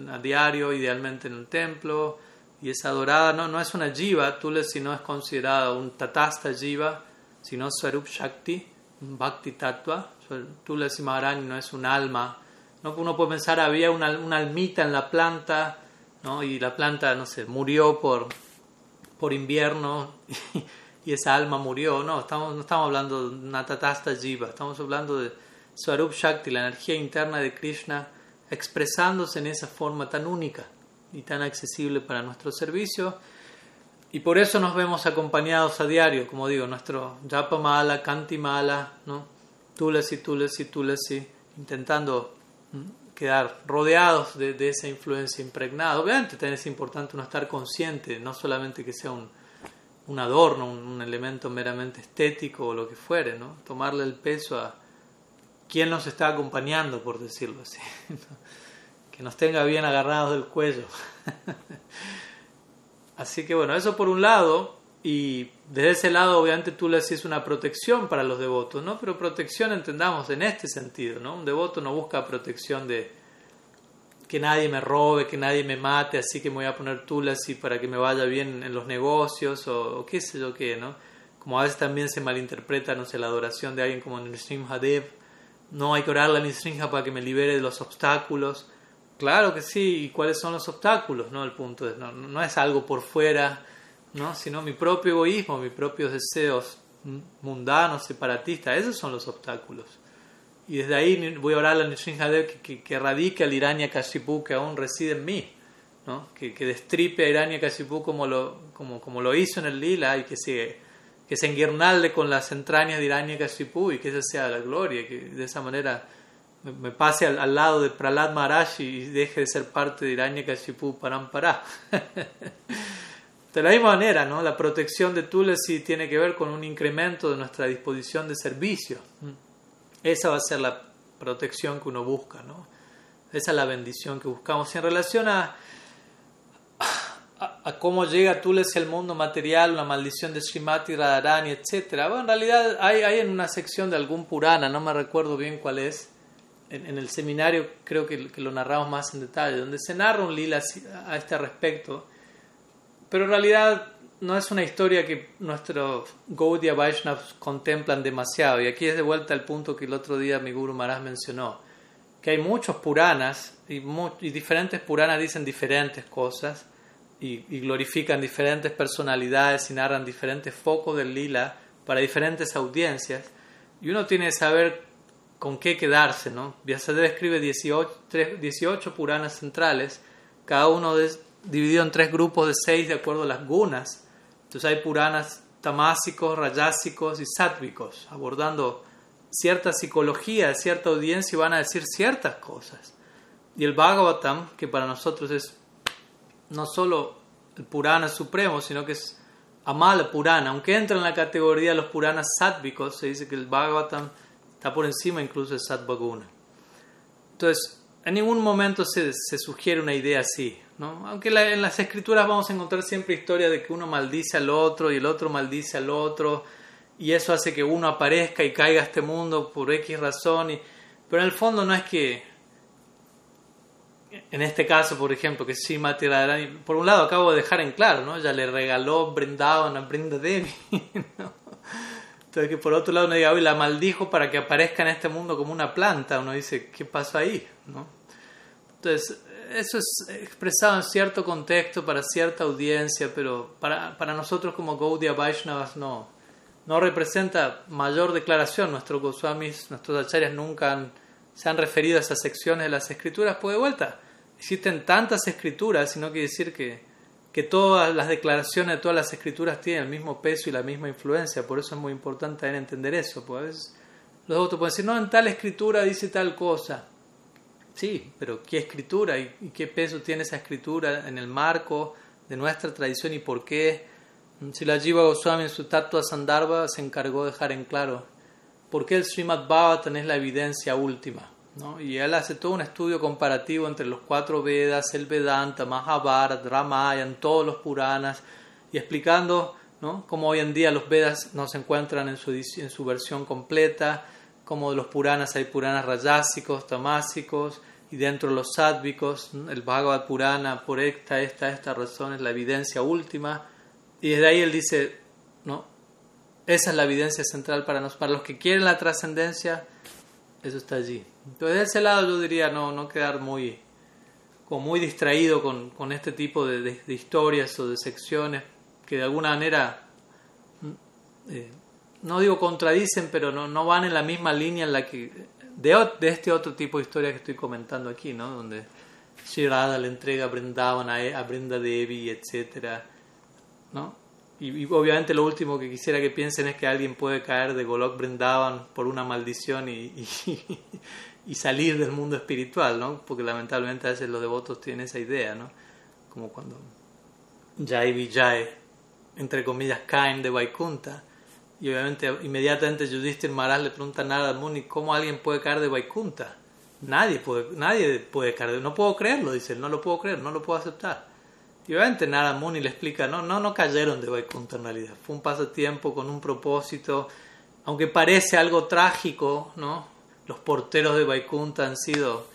a diario, idealmente en un templo, y es adorada, no, no es una jiva, Tulasi no es considerada un tatasta jiva, sino Swarup Shakti, Bhakti Tattva, Tulasi Maharani no es un alma, ¿no? uno puede pensar había una, una almita en la planta, ¿no? y la planta, no sé, murió por por invierno y esa alma murió. No, estamos, no estamos hablando de una tatasta jiva, estamos hablando de Swarup Shakti, la energía interna de Krishna, expresándose en esa forma tan única y tan accesible para nuestro servicio. Y por eso nos vemos acompañados a diario, como digo, nuestro Japa Mala, Kanti Mala, ¿no? Tulasi, Tulasi, Tulasi, intentando quedar rodeados de, esa influencia impregnada. Obviamente también es importante uno estar consciente, no solamente que sea un, un adorno, un, elemento meramente estético o lo que fuere, ¿no? tomarle el peso a quién nos está acompañando, por decirlo así, que nos tenga bien agarrados del cuello. así que bueno, eso por un lado, y desde ese lado, obviamente, tú le haces una protección para los devotos, ¿no? Pero protección entendamos en este sentido, ¿no? Un devoto no busca protección de que nadie me robe, que nadie me mate, así que me voy a poner tulasi para que me vaya bien en los negocios o, qué sé yo qué, ¿no? Como a veces también se malinterpreta, no sé, la adoración de alguien como Nrsimha Dev. No hay que orarle a Nrsimha para que me libere de los obstáculos. Claro que sí, ¿y cuáles son los obstáculos? No, el punto es, no, no es algo por fuera ¿no? sino mi propio egoísmo, mis propios deseos mundanos, separatistas, esos son los obstáculos. Y desde ahí voy a orar a Nrsimhadev que, que, radique al Irania Kashipu que aún reside en mí, ¿no? que, que destripe a Irania Kashipu como lo, como, como lo hizo en el Lila y que se, que se enguirnalde con las entrañas de Irania Kashipu y que esa sea la gloria, que de esa manera me, pase al, lado de Prahlad Maharaj y deje de ser parte de Irania Kashipu Parampara. De la misma manera, ¿no? la protección de Tulasi tiene que ver con un incremento de nuestra disposición de servicio. Esa va a ser la protección que uno busca. ¿no? Esa es la bendición que buscamos. Y en relación a, a, cómo llega Tulasi al mundo material, la maldición de Srimati Radharani, etc. Bueno, en realidad hay, hay en una sección de algún Purana, no me recuerdo bien cuál es, en, el seminario creo que, que, lo narramos más en detalle, donde se narra un lila a este respecto, pero en realidad no es una historia que nuestros Gaudiya Vaishnavas contemplan demasiado. Y aquí es de vuelta el punto que el otro día mi Guru Maharaj mencionó, que hay muchos Puranas y, y diferentes Puranas dicen diferentes cosas y, glorifican diferentes personalidades y narran diferentes focos del lila para diferentes audiencias. Y uno tiene que saber con qué quedarse, ¿no? Vyasadeva escribe 18, 18 Puranas centrales, cada uno dividido en tres grupos de seis de acuerdo a las gunas entonces hay Puranas tamásicos, rayásicos y sáttvicos, abordando cierta psicología, cierta audiencia y van a decir ciertas cosas. Y el Bhagavatam, que para nosotros es no solo el Purana supremo, sino que es Amala Purana, aunque entra en la categoría de los Puranas sáttvicos, se dice que el Bhagavatam está por encima incluso de Sattvaguna. Entonces, en ningún momento se, se sugiere una idea así. Aunque en las escrituras vamos a encontrar siempre historias de que uno maldice al otro y el otro maldice al otro y eso hace que uno aparezca y caiga a este mundo por X razón. Y, pero en el fondo no es que, en este caso, por ejemplo, que Srimati Radharani, por un lado acabo de dejar en claro, ¿no? Ya le regaló Brindavan a Brinda Devi, Entonces que por otro lado uno diga, hoy la maldijo para que aparezca en este mundo como una planta. Uno dice, ¿qué pasó ahí? ¿no? Entonces, eso es expresado en cierto contexto para cierta audiencia, pero para, para nosotros como Gaudiya Vaishnavas no, no representa mayor declaración. Nuestros Goswamis, nuestros acharyas nunca se han referido a esas secciones de las escrituras, pues de vuelta, existen tantas escrituras, sino quiere decir que, que todas las declaraciones de todas las escrituras tienen el mismo peso y la misma influencia, por eso es muy importante entender eso, pues los otros pueden decir, no, en tal escritura dice tal cosa, Sí, pero ¿qué escritura y, qué peso tiene esa escritura en el marco de nuestra tradición y por qué? Si la Jiva Goswami en su Tattva Sandarbha se encargó de dejar en claro por qué el Srimad Bhavatan es la evidencia última. ¿No? Y él hace todo un estudio comparativo entre los cuatro Vedas, el Vedanta, Mahabharata, Ramayana, todos los Puranas, y explicando ¿no? cómo hoy en día los Vedas no se encuentran en su, en su versión completa, como de los Puranas hay Puranas rayásicos, tamásicos, y dentro de los sádvicos, el Bhagavad Purana, por esta, esta, esta razón es la evidencia última. Y desde ahí él dice, ¿no? Esa es la evidencia central para, nos, para los que quieren la trascendencia, eso está allí. Entonces, de ese lado yo diría no, no quedar muy, como muy distraído con, con este tipo de, de, historias o de secciones que de alguna manera eh, no digo contradicen, pero no, no van en la misma línea en la que de, de este otro tipo de historia que estoy comentando aquí, ¿no? Donde Shirada le entrega a Brindavan a, a Brinda Devi, etcétera, ¿no? Y, obviamente lo último que quisiera que piensen es que alguien puede caer de Golok Brindavan por una maldición y, salir del mundo espiritual, ¿no? Porque lamentablemente a veces los devotos tienen esa idea, ¿no? Como cuando Jai Vijay, entre comillas, caen de Vaikunta y obviamente inmediatamente Yudhishthir Maharaj le pregunta a Narada Muni cómo alguien puede caer de Vaikunta. Nadie puede, nadie puede caer. No puedo creerlo, dice él, no lo puedo creer, no lo puedo aceptar. Y obviamente Narada Muni le explica, no, no, no cayeron de Vaikunta en realidad. Fue un pasatiempo con un propósito. Aunque parece algo trágico, ¿no? Los porteros de Vaikunta han sido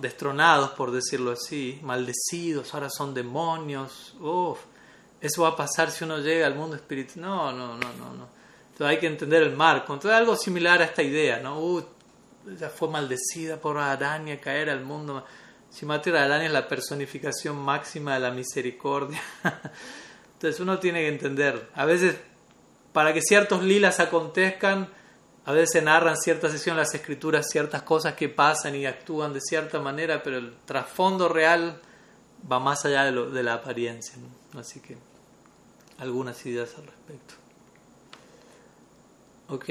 destronados, por decirlo así, maldecidos, ahora son demonios. Uf, eso va a pasar si uno llega al mundo espiritual. No, no, no, no, no. Entonces hay que entender el marco. Entonces algo similar a esta idea, ¿no? Uh, ella fue maldecida por araña caer al mundo. Si la araña es la personificación máxima de la misericordia. Entonces uno tiene que entender. A veces, para que ciertos lilas acontezcan, a veces narran cierta sesión las escrituras ciertas cosas que pasan y actúan de cierta manera, pero el trasfondo real va más allá de, lo, de la apariencia. Así que algunas ideas al respecto. Ok.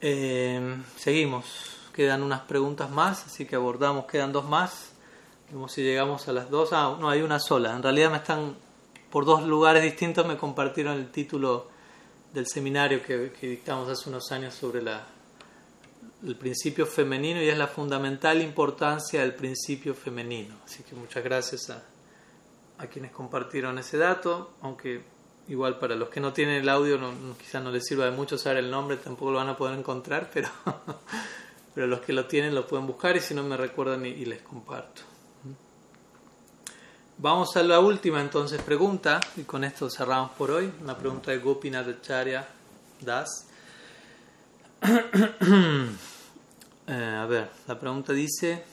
Eh, seguimos. Quedan unas preguntas más, así que abordamos. Quedan dos más. Vemos si llegamos a las dos. Ah, no, hay una sola. En realidad me están, por dos lugares distintos, me compartieron el título del seminario que, dictamos hace unos años sobre la, el principio femenino y es la fundamental importancia del principio femenino. Así que muchas gracias a, a quienes compartieron ese dato, aunque igual para los que no tienen el audio no, quizás no les sirva de mucho saber el nombre, tampoco lo van a poder encontrar, pero, pero los que lo tienen lo pueden buscar y si no me recuerdan y, les comparto. Vamos a la última entonces pregunta y con esto cerramos por hoy. Una pregunta de Gopinath Acharya Das. Eh, a ver, la pregunta dice,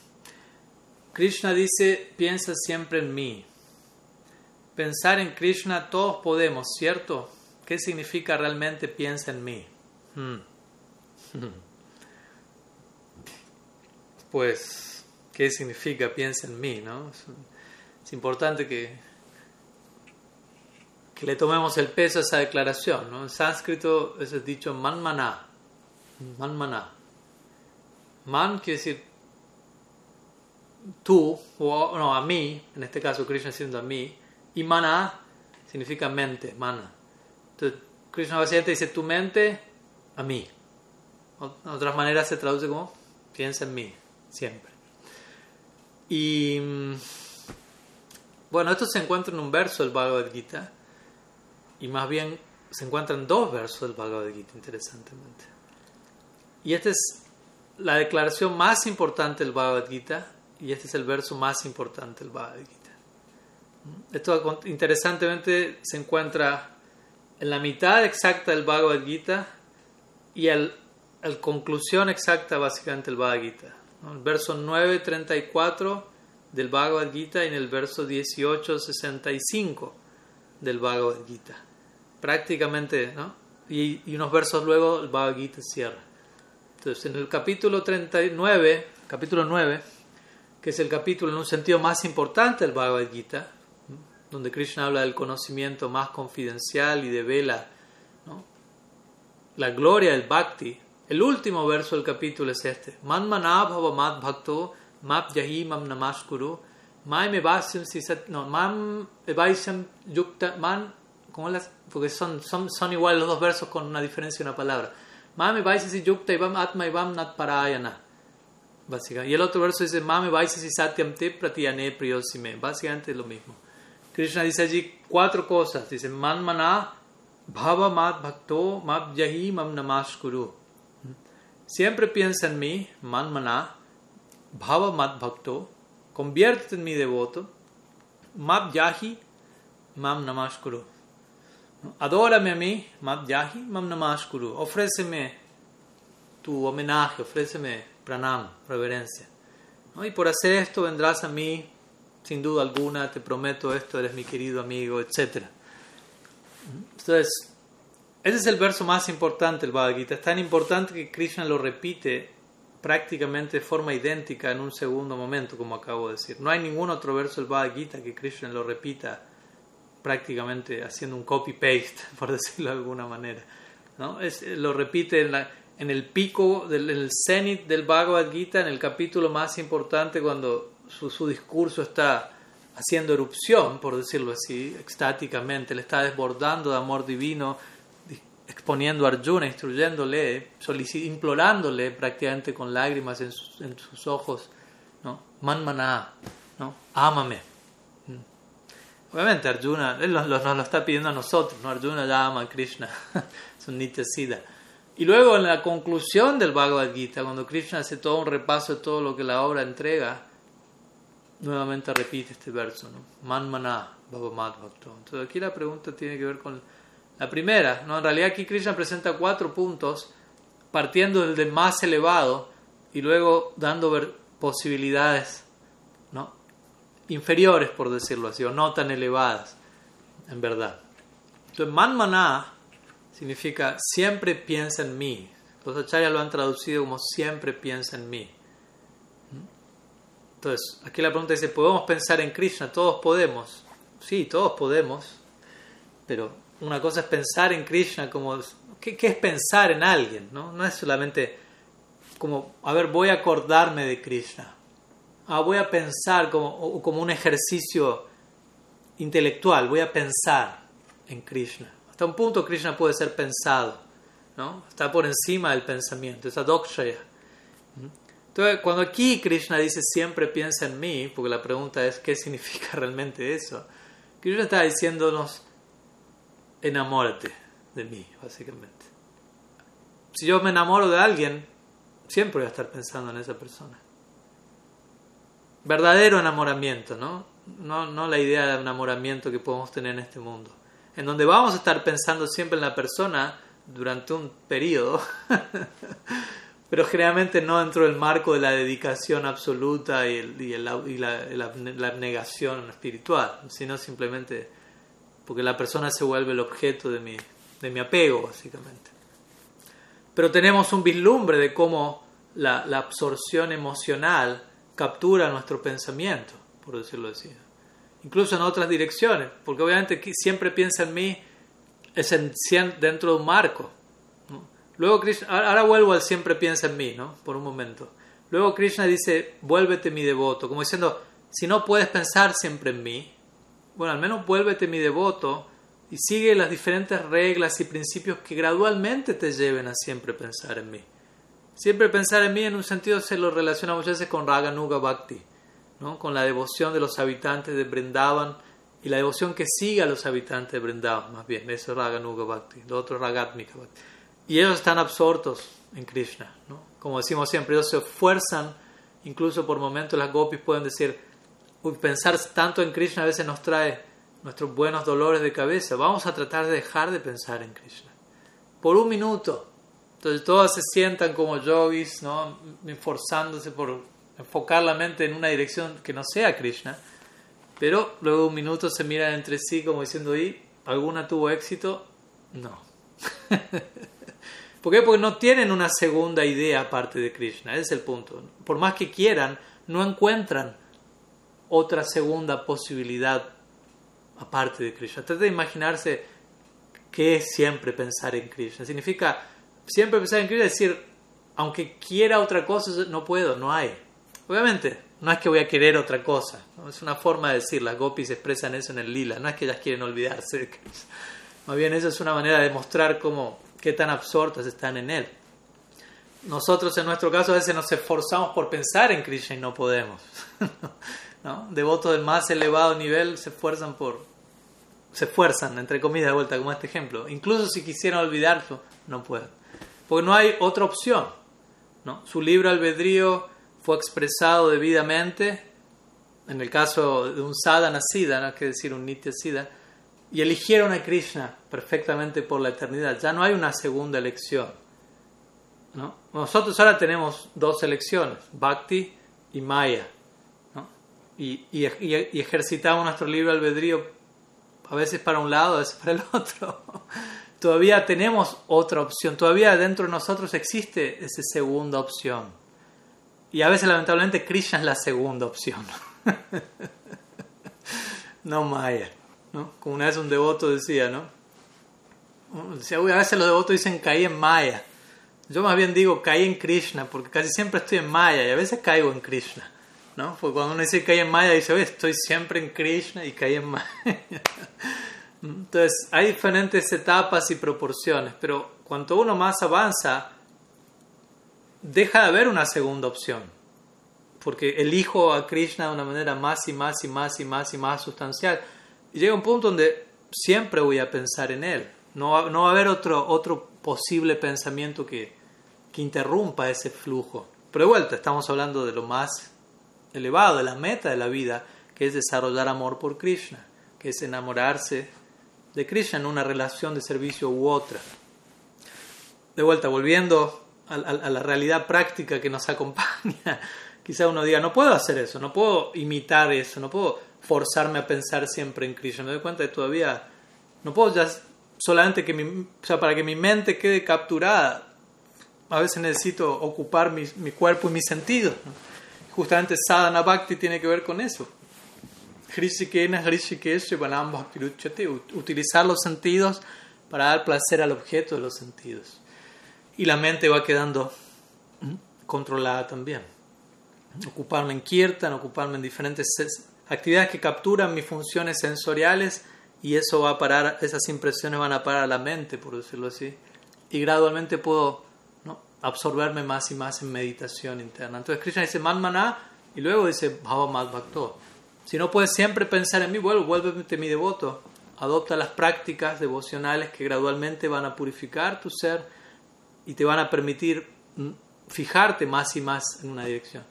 Krishna dice, piensa siempre en mí. Pensar en Krishna todos podemos, ¿cierto? ¿Qué significa realmente piensa en mí? Hmm. Pues, ¿qué significa piensa en mí? ¿no? Es, importante que, que le tomemos el peso a esa declaración. ¿no? En sánscrito es dicho manmana. Manmana. Man quiere decir tú, o no, a mí, en este caso Krishna siendo a mí, y mana significa mente, mana. Entonces, Krishna básicamente dice tu mente a mí. De otras maneras se traduce como piensa en mí, siempre. Y mm, bueno, esto se encuentra en un verso del Bhagavad Gita, y más bien se encuentran dos versos del Bhagavad Gita, interesantemente. Y esta es la declaración más importante del Bhagavad Gita, y este es el verso más importante del Bhagavad Gita. Esto interesantemente se encuentra en la mitad exacta del Bhagavad Gita y al, la conclusión exacta básicamente del Bhagavad Gita. El verso 9.34 del Bhagavad Gita en el verso 18.65 del Bhagavad Gita. Prácticamente, ¿no? Y, unos versos luego el Bhagavad Gita cierra. Entonces, en el capítulo 39, capítulo 9, que es el capítulo en un sentido más importante del Bhagavad Gita, donde Krishna habla del conocimiento más confidencial y devela ¿no? la gloria del bhakti. El último verso del capítulo es este: Man map yahi mam namaskuru mai me sisat no mam evaisam yukta man como las porque son son son igual los dos versos con una diferencia de una palabra mam evaisam yukta ivam atma ivam nat parayana básicamente y el otro verso dice mam evaisam satyam te pratyane priyosime básicamente es lo mismo Krishna dice allí cuatro cosas. Dice, man maná, bhava mat bhakto, mab yahi mam namaskuru. Siempre piensa en mí, man maná, bhava mat bhakto, conviértete en mi devoto, mab yahi mam namaskuru. Adórame a mí, mab yahi mam namaskuru. Ofréceme tu homenaje, ofréceme pranam, reverencia. Y por hacer esto vendrás a mí sin duda alguna, te prometo esto, eres mi querido amigo, etc. Entonces, ese es el verso más importante del Bhagavad Gita. Es tan importante que Krishna lo repite prácticamente de forma idéntica en un segundo momento, como acabo de decir. No hay ningún otro verso del Bhagavad Gita que Krishna lo repita prácticamente haciendo un copy-paste, por decirlo de alguna manera. ¿no? Es, lo repite en, la, en el pico, del, en el cenit del Bhagavad Gita, en el capítulo más importante, cuando su, discurso está haciendo erupción, por decirlo así, extáticamente, le está desbordando de amor divino, exponiendo a Arjuna, instruyéndole, implorándole prácticamente con lágrimas en sus, ojos, ¿no? Man ¿no? Ámame. Mm. Obviamente Arjuna, él nos, lo está pidiendo a nosotros, ¿no? Arjuna ya ama a Krishna, es un Nityasida. Y luego en la conclusión del Bhagavad Gita, cuando Krishna hace todo un repaso de todo lo que la obra entrega, nuevamente repite este verso, ¿no? Man maná, Entonces aquí la pregunta tiene que ver con la primera, ¿no? En realidad aquí Krishna presenta cuatro puntos, partiendo del más elevado y luego dando posibilidades, ¿no? Inferiores, por decirlo así, o no tan elevadas, en verdad. Entonces, man maná significa siempre piensa en mí. Los acharyas lo han traducido como siempre piensa en mí. Entonces, aquí la pregunta dice, ¿podemos pensar en Krishna? Todos podemos. Sí, todos podemos. Pero una cosa es pensar en Krishna como... ¿Qué, es pensar en alguien? ¿no? no es solamente como, a ver, voy a acordarme de Krishna. Ah, voy a pensar como, como un ejercicio intelectual, voy a pensar en Krishna. Hasta un punto Krishna puede ser pensado, ¿no? Está por encima del pensamiento, esa dokshaya. Entonces, cuando aquí Krishna dice siempre piensa en mí, porque la pregunta es qué significa realmente eso, Krishna está diciéndonos enamórate de mí, básicamente. Si yo me enamoro de alguien, siempre voy a estar pensando en esa persona. Verdadero enamoramiento, ¿no? No, no la idea de enamoramiento que podemos tener en este mundo. En donde vamos a estar pensando siempre en la persona durante un periodo, pero generalmente no dentro del marco de la dedicación absoluta y, la, la, abnegación espiritual, sino simplemente porque la persona se vuelve el objeto de mi, de mi apego, básicamente. Pero tenemos un vislumbre de cómo la, absorción emocional captura nuestro pensamiento, por decirlo así. Incluso en otras direcciones, porque obviamente siempre piensa en mí es dentro de un marco. Luego Krishna, ahora vuelvo al siempre piensa en mí, ¿no? Por un momento. Luego Krishna dice, vuélvete mi devoto, como diciendo, si no puedes pensar siempre en mí, bueno, al menos vuélvete mi devoto y sigue las diferentes reglas y principios que gradualmente te lleven a siempre pensar en mí. Siempre pensar en mí en un sentido se lo relaciona muchas veces con Raganuga Bhakti, ¿no? con la devoción de los habitantes de Brindavan y la devoción que sigue a los habitantes de Brindavan, más bien, eso es Raganuga Bhakti, lo otro es Ragatmika Bhakti. Y ellos están absortos en Krishna, ¿no? como decimos siempre, ellos se esfuerzan, incluso por momentos las gopis pueden decir, pensar tanto en Krishna a veces nos trae nuestros buenos dolores de cabeza. Vamos a tratar de dejar de pensar en Krishna. Por un minuto. Entonces todas se sientan como yogis, ¿no? esforzándose por enfocar la mente en una dirección que no sea Krishna. Pero luego un minuto se miran entre sí como diciendo, ¿y alguna tuvo éxito? No. ¿Por qué? Porque no tienen una segunda idea aparte de Krishna. Es el punto. Por más que quieran, no encuentran otra segunda posibilidad aparte de Krishna. Trata de imaginarse qué es siempre pensar en Krishna. Significa siempre pensar en Krishna, decir, aunque quiera otra cosa, no puedo, no hay. Obviamente, no es que voy a querer otra cosa, es una forma de decir, las gopis expresan eso en el lila, no es que ellas quieren olvidarse de Krishna. Más bien, eso es una manera de mostrar cómo, qué tan absortas están en él. Nosotros, en nuestro caso, a veces nos esforzamos por pensar en Krishna y no podemos. Devotos del más elevado nivel se esfuerzan por, se esfuerzan, entre comillas, de vuelta, como este ejemplo. Incluso si quisieran olvidarlo, no pueden. Porque no hay otra opción. Su libre albedrío fue expresado debidamente, en el caso de un sadhana siddha, no es que decir un nitya siddha, y eligieron a Krishna perfectamente por la eternidad. Ya no hay una segunda elección. ¿no? Nosotros ahora tenemos dos elecciones, Bhakti y Maya y, y, y, ejercitamos nuestro libre albedrío a veces para un lado, a veces para el otro. todavía tenemos otra opción, todavía dentro de nosotros existe esa segunda opción. Y a veces lamentablemente Krishna es la segunda opción. no Maya. ¿no? Como una vez un devoto decía, ¿no? Decía, a veces los devotos dicen caí en Maya. Yo más bien digo caí en Krishna, porque casi siempre estoy en Maya y a veces caigo en Krishna. ¿No? Porque cuando uno dice que cae en Maya, dice, estoy siempre en Krishna y caí en Maya. Entonces, hay diferentes etapas y proporciones, pero cuanto uno más avanza, deja de haber una segunda opción. Porque elijo a Krishna de una manera más y más y más y más y más sustancial. Y llega un punto donde siempre voy a pensar en él. No no va a haber otro, otro posible pensamiento que, que interrumpa ese flujo. Pero de vuelta, estamos hablando de lo más elevado, de la meta de la vida, que es desarrollar amor por Krishna, que es enamorarse de Krishna en una relación de servicio u otra. De vuelta, volviendo a, la realidad práctica que nos acompaña, quizá uno diga, no puedo hacer eso, no puedo imitar eso, no puedo forzarme a pensar siempre en Krishna. Me doy cuenta que todavía no puedo ya solamente que mi, para que mi mente quede capturada, a veces necesito ocupar mi cuerpo y mis sentidos. Justamente sadhana bhakti tiene que ver con eso. Utilizar los sentidos para dar placer al objeto de los sentidos. Y la mente va quedando controlada también. Ocuparme en kirtan, ocuparme en diferentes actividades que capturan mis funciones sensoriales y eso va a parar, esas impresiones van a parar a la mente, por decirlo así. Y gradualmente puedo absorberme más y más en meditación interna. Entonces Krishna dice Manmana y luego dice Bhava Bhakto. Si no puedes siempre pensar en mí, vuelve, vuélvete mi devoto. Adopta las prácticas devocionales que gradualmente van a purificar tu ser y te van a permitir fijarte más y más en una dirección.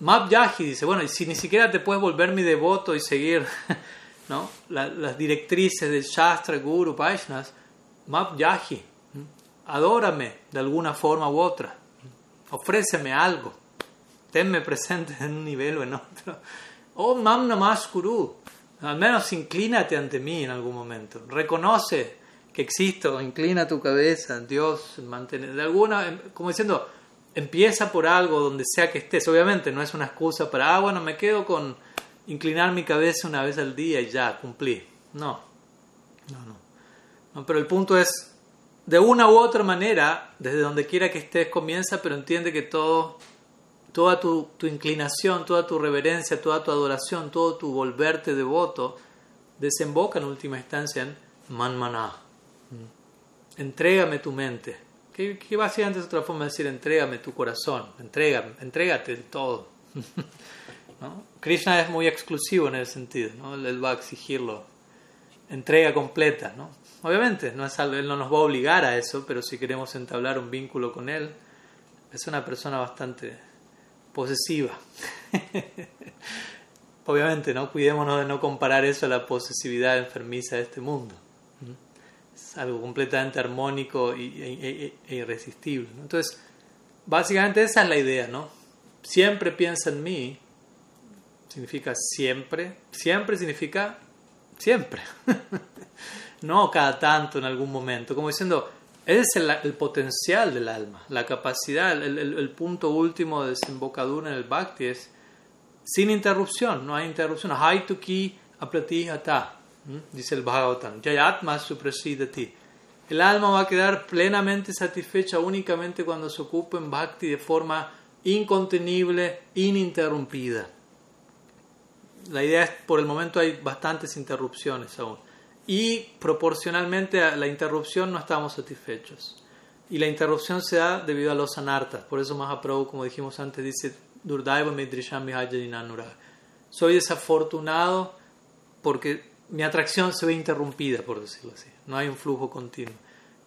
Map Yahi dice, bueno, si ni siquiera te puedes volver mi devoto y seguir ¿no? las directrices del Shastra, Guru, Vaishnas, Map Yahi, adórame de alguna forma u otra, ofréceme algo, tenme presente en un nivel o en otro. Oh, Mam Namaskuru, al menos inclínate ante mí en algún momento, reconoce que existo, inclina tu cabeza, Dios, de alguna, como diciendo, empieza por algo donde sea que estés. Obviamente no es una excusa para, ah, bueno, me quedo con inclinar mi cabeza una vez al día y ya, cumplí. No, no, no. pero el punto es, de una u otra manera, desde donde quiera que estés, comienza, pero entiende que todo, toda tu, inclinación, toda tu reverencia, toda tu adoración, todo tu volverte devoto, desemboca en última instancia en manmaná. Entrégame tu mente que, que básicamente es otra forma de decir entrégame tu corazón, entrégate todo. ¿No? Krishna es muy exclusivo en ese sentido, ¿no? él va a exigirlo, entrega completa. ¿no? Obviamente, no es algo, él no nos va a obligar a eso, pero si queremos entablar un vínculo con él, es una persona bastante posesiva. Obviamente, ¿no? cuidémonos de no comparar eso a la posesividad enfermiza de este mundo algo completamente armónico y, e, e, e irresistible. Entonces, básicamente esa es la idea, ¿no? Siempre piensa en mí, significa siempre, siempre significa siempre, no cada tanto en algún momento, como diciendo, es el, potencial del alma, la capacidad, el, punto último de desembocadura en el bhakti es sin interrupción, no hay interrupción, ki aplati hata dice el Bhagavatam, Jayatma ti. El alma va a quedar plenamente satisfecha únicamente cuando se ocupe en bhakti de forma incontenible, ininterrumpida. La idea es, por el momento hay bastantes interrupciones aún. Y proporcionalmente a la interrupción no estamos satisfechos. Y la interrupción se da debido a los anartas. Por eso Mahaprabhu, como dijimos antes, dice, Soy desafortunado porque mi atracción se ve interrumpida, por decirlo así. No hay un flujo continuo.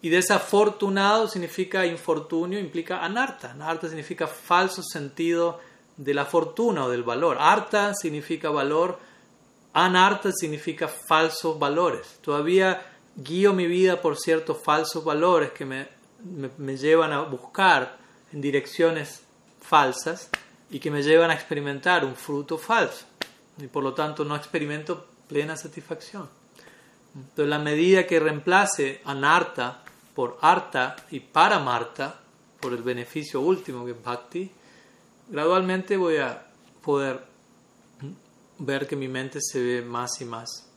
Y desafortunado significa infortunio, implica anarta. Anarta significa falso sentido de la fortuna o del valor. Arta significa valor, anarta significa falsos valores. Todavía guío mi vida por ciertos falsos valores que me, me llevan a buscar en direcciones falsas y que me llevan a experimentar un fruto falso. Y por lo tanto no experimento plena satisfacción. Entonces, la medida que reemplace anarta por arta y para Marta, por el beneficio último que es bhakti, gradualmente voy a poder ver que mi mente se ve más y más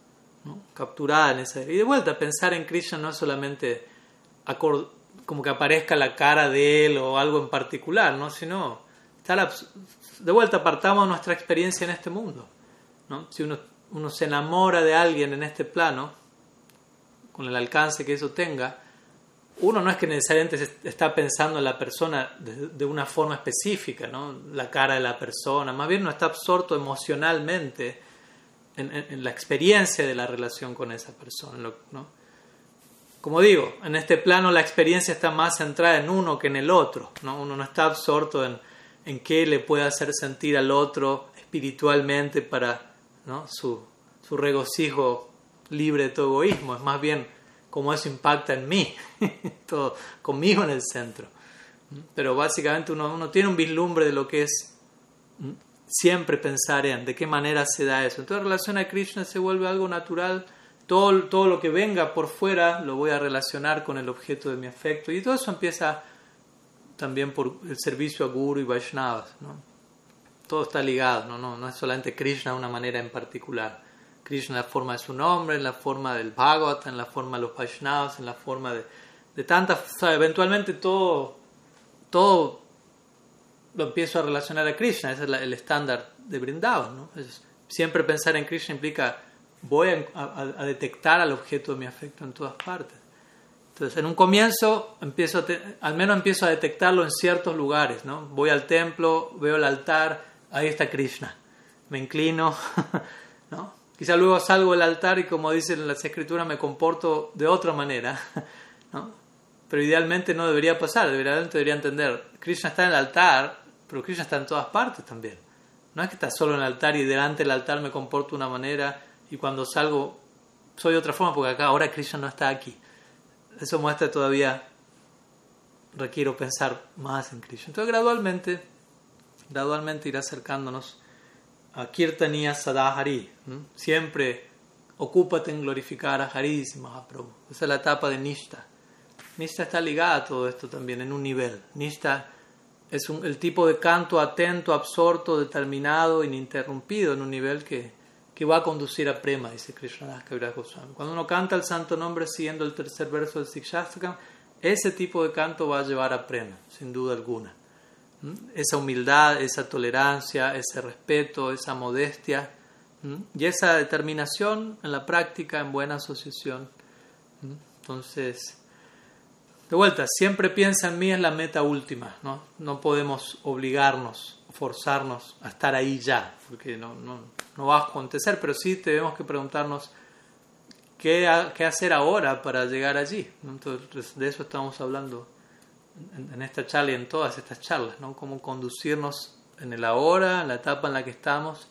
capturada en esa. Y de vuelta, pensar en Krishna no es solamente como que aparezca la cara de él o algo en particular, ¿no? sino de vuelta apartamos nuestra experiencia en este mundo. ¿no? Si uno uno se enamora de alguien en este plano, con el alcance que eso tenga, uno no es que necesariamente está pensando en la persona de, una forma específica, ¿no? la cara de la persona, más bien no está absorto emocionalmente en, la experiencia de la relación con esa persona. ¿no? Como digo, en este plano la experiencia está más centrada en uno que en el otro, ¿no? uno no está absorto en, en qué le puede hacer sentir al otro espiritualmente para su, su regocijo libre de todo egoísmo, es más bien cómo eso impacta en mí, todo conmigo en el centro. Pero básicamente uno, uno, tiene un vislumbre de lo que es siempre pensar en de qué manera se da eso. Entonces, en relación a Krishna se vuelve algo natural. Todo, todo lo que venga por fuera lo voy a relacionar con el objeto de mi afecto. Y todo eso empieza también por el servicio a Guru y Vaishnavas. ¿no? todo está ligado, ¿no? No, no es solamente Krishna de una manera en particular. Krishna en la forma de su nombre, en la forma del Bhagavat, en la forma de los Vaishnavas, en la forma de, de tantas... eventualmente todo, todo lo empiezo a relacionar a Krishna, ese es el estándar de Vrindavan. ¿no? siempre pensar en Krishna implica voy a, detectar al objeto de mi afecto en todas partes. Entonces, en un comienzo, empiezo al menos empiezo a detectarlo en ciertos lugares. ¿no? Voy al templo, veo el altar, ahí está Krishna. Me inclino, ¿no? Quizá luego salgo del altar y como dicen las escrituras me comporto de otra manera, ¿no? pero idealmente no debería pasar, debería, debería entender, Krishna está en el altar, pero Krishna está en todas partes también. No es que está solo en el altar y delante del altar me comporto de una manera y cuando salgo soy de otra forma porque acá ahora Krishna no está aquí. Eso muestra todavía requiero pensar más en Krishna. Entonces gradualmente, gradualmente irá acercándonos Kirtaniya Sadahari. Siempre ocúpate en glorificar a Hari, Mahaprabhu. Esa es la etapa de Nishta. Nishta está ligada a todo esto también en un nivel. Nishta es el tipo de canto atento, absorto, determinado, ininterrumpido en un nivel que, que va a conducir a prema, dice Krishna Kaviraj Goswami. Cuando uno canta el santo nombre siguiendo el tercer verso del Sikshastakam, ese tipo de canto va a llevar a prema, sin duda alguna. ¿Mm? Esa humildad, esa tolerancia, ese respeto, esa modestia ¿Mm? y esa determinación en la práctica, en buena asociación. ¿Mm? Entonces, de vuelta, siempre piensa en mí en la meta última, ¿no? No podemos obligarnos, forzarnos a estar ahí ya, porque no, no, no va a acontecer, pero sí tenemos que preguntarnos ¿qué, hacer ahora para llegar allí? De eso estamos hablando en, esta charla y en todas estas charlas, ¿no? Cómo conducirnos en el ahora, en la etapa en la que estamos,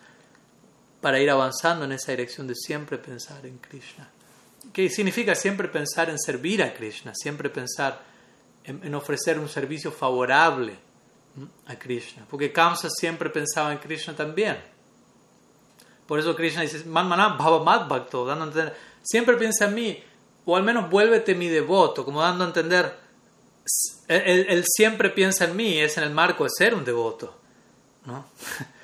para ir avanzando en esa dirección de siempre pensar en Krishna. ¿Qué significa siempre pensar en servir a Krishna? Siempre pensar en, ofrecer un servicio favorable a Krishna. Porque Kamsa siempre pensaba en Krishna también. Por eso Krishna dice, Man Bhava Bhakto, dando a entender, siempre piensa en mí, o al menos vuélvete mi devoto, como dando a entender, él, siempre piensa en mí, es en el marco de ser un devoto. ¿no?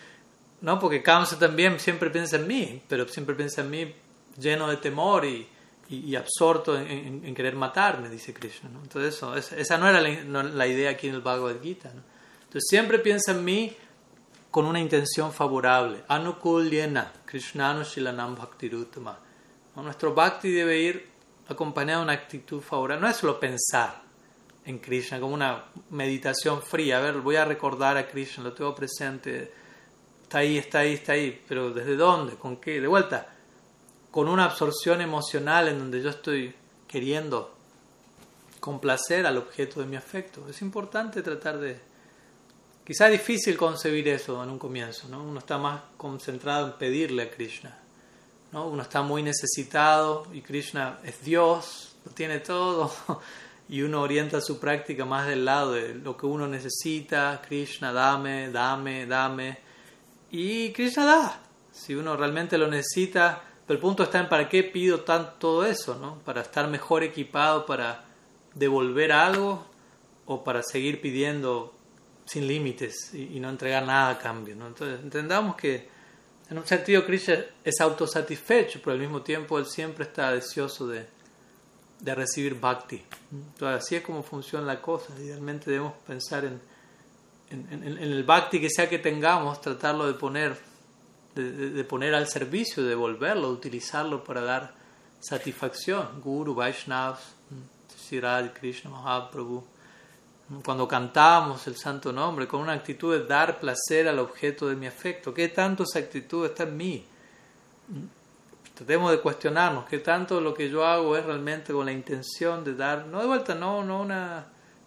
¿No? Porque Kamsa también siempre piensa en mí, pero siempre piensa en mí lleno de temor y, y, absorto en, querer matarme, dice Krishna. ¿no? Entonces, eso, esa no era la, idea aquí en el Bhagavad Gita. ¿no? Entonces, siempre piensa en mí con una intención favorable. Anukulyena, Krishnanu Shilanam Bhaktirutama. Nuestro bhakti debe ir acompañado de una actitud favorable. No es solo pensar en Krishna como una meditación fría. A ver, voy a recordar a Krishna, lo tengo presente. Está ahí, está ahí, está ahí. Pero ¿desde dónde? ¿Con qué? De vuelta, con una absorción emocional en donde yo estoy queriendo complacer al objeto de mi afecto. Es importante tratar de... Quizá es difícil concebir eso en un comienzo, ¿no? Uno está más concentrado en pedirle a Krishna. ¿no? Uno está muy necesitado y Krishna es Dios, lo tiene todo. Y uno orienta su práctica más del lado de lo que uno necesita. Krishna, dame, dame, dame. Y Krishna da. Si uno realmente lo necesita, pero el punto está en para qué pido tanto eso, ¿no? Para estar mejor equipado para devolver algo o para seguir pidiendo sin límites y, no entregar nada a cambio. Entonces entendamos que en un sentido Krishna es autosatisfecho, pero al mismo tiempo él siempre está deseoso de, de recibir bhakti. Entonces así es como funciona la cosa. Idealmente debemos pensar en, en, el bhakti que sea que tengamos, tratarlo de poner de, poner al servicio, de devolverlo, de utilizarlo para dar satisfacción. Guru, Vaishnavas, Sirad, Krishna, Mahaprabhu. Cuando cantamos el santo nombre con una actitud de dar placer al objeto de mi afecto, ¿qué tanto esa actitud está en mí? Tratemos de cuestionarnos qué tanto lo que yo hago es realmente con la intención de dar, no de vuelta, no, no una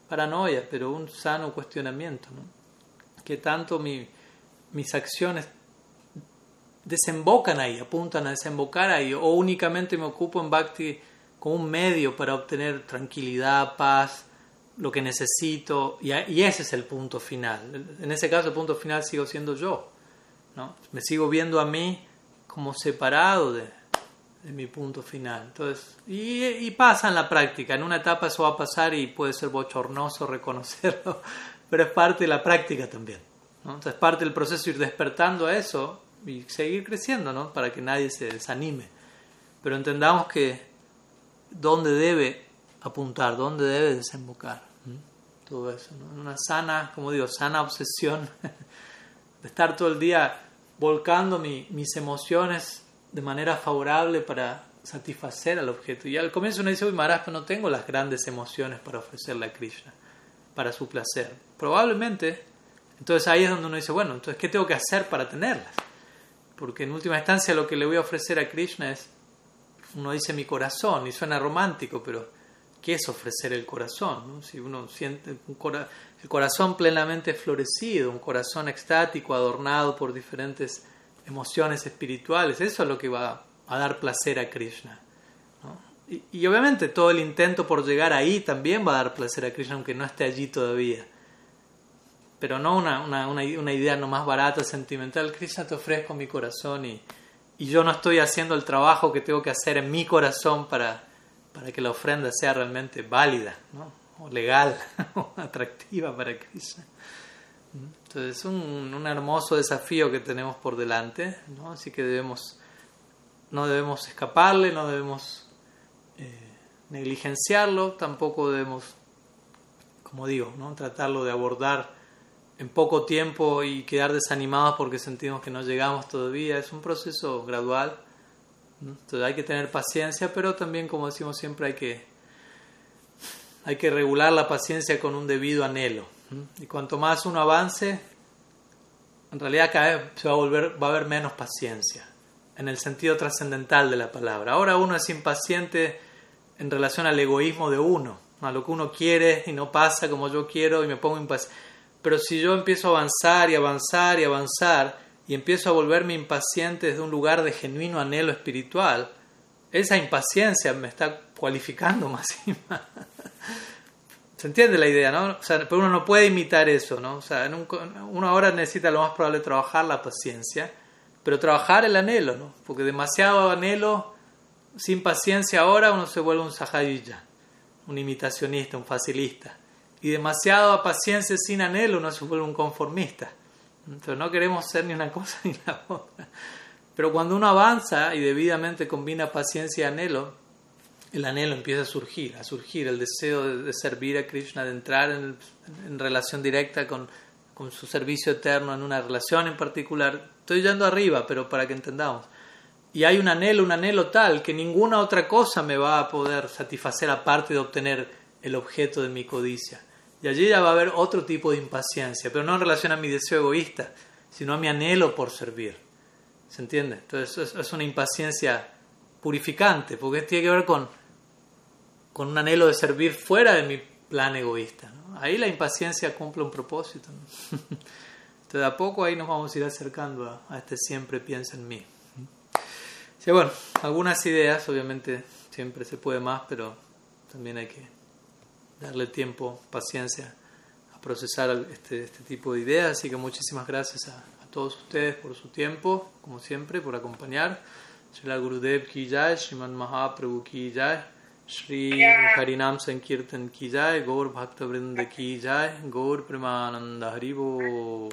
paranoia, pero un sano cuestionamiento. ¿no? ¿Qué tanto mi, mis acciones desembocan ahí, apuntan a desembocar ahí, o únicamente me ocupo en Bhakti como un medio para obtener tranquilidad, paz, lo que necesito, y, ese es el punto final. En ese caso el punto final sigo siendo yo, ¿no? me sigo viendo a mí como separado de, mi punto final. Entonces, y, pasa en la práctica, en una etapa eso va a pasar y puede ser bochornoso reconocerlo, pero es parte de la práctica también. ¿no? Entonces, es parte del proceso ir despertando a eso y seguir creciendo, ¿no? Para que nadie se desanime. Pero entendamos que dónde debe apuntar, dónde debe desembocar. Todo eso, ¿no? Una sana, como digo, sana obsesión de estar todo el día volcando mis emociones de manera favorable para satisfacer al objeto. Y al comienzo uno dice, uy, Maharaj, no tengo las grandes emociones para ofrecerle a Krishna, para su placer. Probablemente, entonces ahí es donde uno dice, bueno, entonces, ¿qué tengo que hacer para tenerlas? porque en última instancia lo que le voy a ofrecer a Krishna es, uno dice mi corazón, y suena romántico, pero ¿qué es ofrecer el corazón? Si uno siente el corazón plenamente florecido, un corazón extático, adornado por diferentes emociones espirituales, eso es lo que va a dar placer a Krishna. Y, obviamente todo el intento por llegar ahí también va a dar placer a Krishna, aunque no esté allí todavía. Pero no una, una, una, idea no más barata, sentimental. Krishna te ofrezco mi corazón y, y yo no estoy haciendo el trabajo que tengo que hacer en mi corazón para, para que la ofrenda sea realmente válida, o legal, o atractiva para Krishna. Entonces es un, un, hermoso desafío que tenemos por delante, ¿no? así que debemos, no debemos escaparle, no debemos eh, negligenciarlo, tampoco debemos, como digo, ¿no? tratarlo de abordar en poco tiempo y quedar desanimados porque sentimos que no llegamos todavía. Es un proceso gradual. Entonces hay que tener paciencia, pero también, como decimos siempre, hay que, hay que regular la paciencia con un debido anhelo. Y cuanto más uno avance, en realidad cada se va a, volver, va a haber menos paciencia, en el sentido trascendental de la palabra. Ahora uno es impaciente en relación al egoísmo de uno, a lo que uno quiere y no pasa como yo quiero y me pongo impaciente pero si yo empiezo a avanzar y avanzar y avanzar y empiezo a volverme impaciente desde un lugar de genuino anhelo espiritual, esa impaciencia me está cualificando más y más. ¿Se entiende la idea, no? O sea, pero uno no puede imitar eso, ¿no? O sea, en un, uno ahora necesita lo más probable trabajar la paciencia, pero trabajar el anhelo, ¿no? Porque demasiado anhelo, sin paciencia ahora, uno se vuelve un sahayilla, un imitacionista, un facilista y demasiada paciencia sin anhelo no se vuelve un conformista. Entonces no queremos ser ni una cosa ni la otra. Pero cuando uno avanza y debidamente combina paciencia y anhelo, el anhelo empieza a surgir, a surgir el deseo de, servir a Krishna, de entrar en, relación directa con, con, su servicio eterno, en una relación en particular. Estoy yendo arriba, pero para que entendamos. Y hay un anhelo, un anhelo tal que ninguna otra cosa me va a poder satisfacer aparte de obtener el objeto de mi codicia. Y allí ya va a haber otro tipo de impaciencia, pero no en relación a mi deseo egoísta, sino a mi anhelo por servir. ¿Se entiende? Entonces es una impaciencia purificante, porque tiene que ver con, con un anhelo de servir fuera de mi plan egoísta. Ahí la impaciencia cumple un propósito. Entonces, a poco ahí nos vamos a ir acercando a, este siempre piensa en mí. Sí, bueno, algunas ideas, obviamente siempre se puede más, pero también hay que darle tiempo, paciencia a procesar este, este tipo de ideas. Así que muchísimas gracias a, todos ustedes por su tiempo, como siempre, por acompañar. Srila Gurudev ki jai, Sriman Mahaprabhu ki jai, Shri Harinam Sankirtan ki jai, Gaur Bhakta Vrinda ki jai, Gaur Premananda Haribo.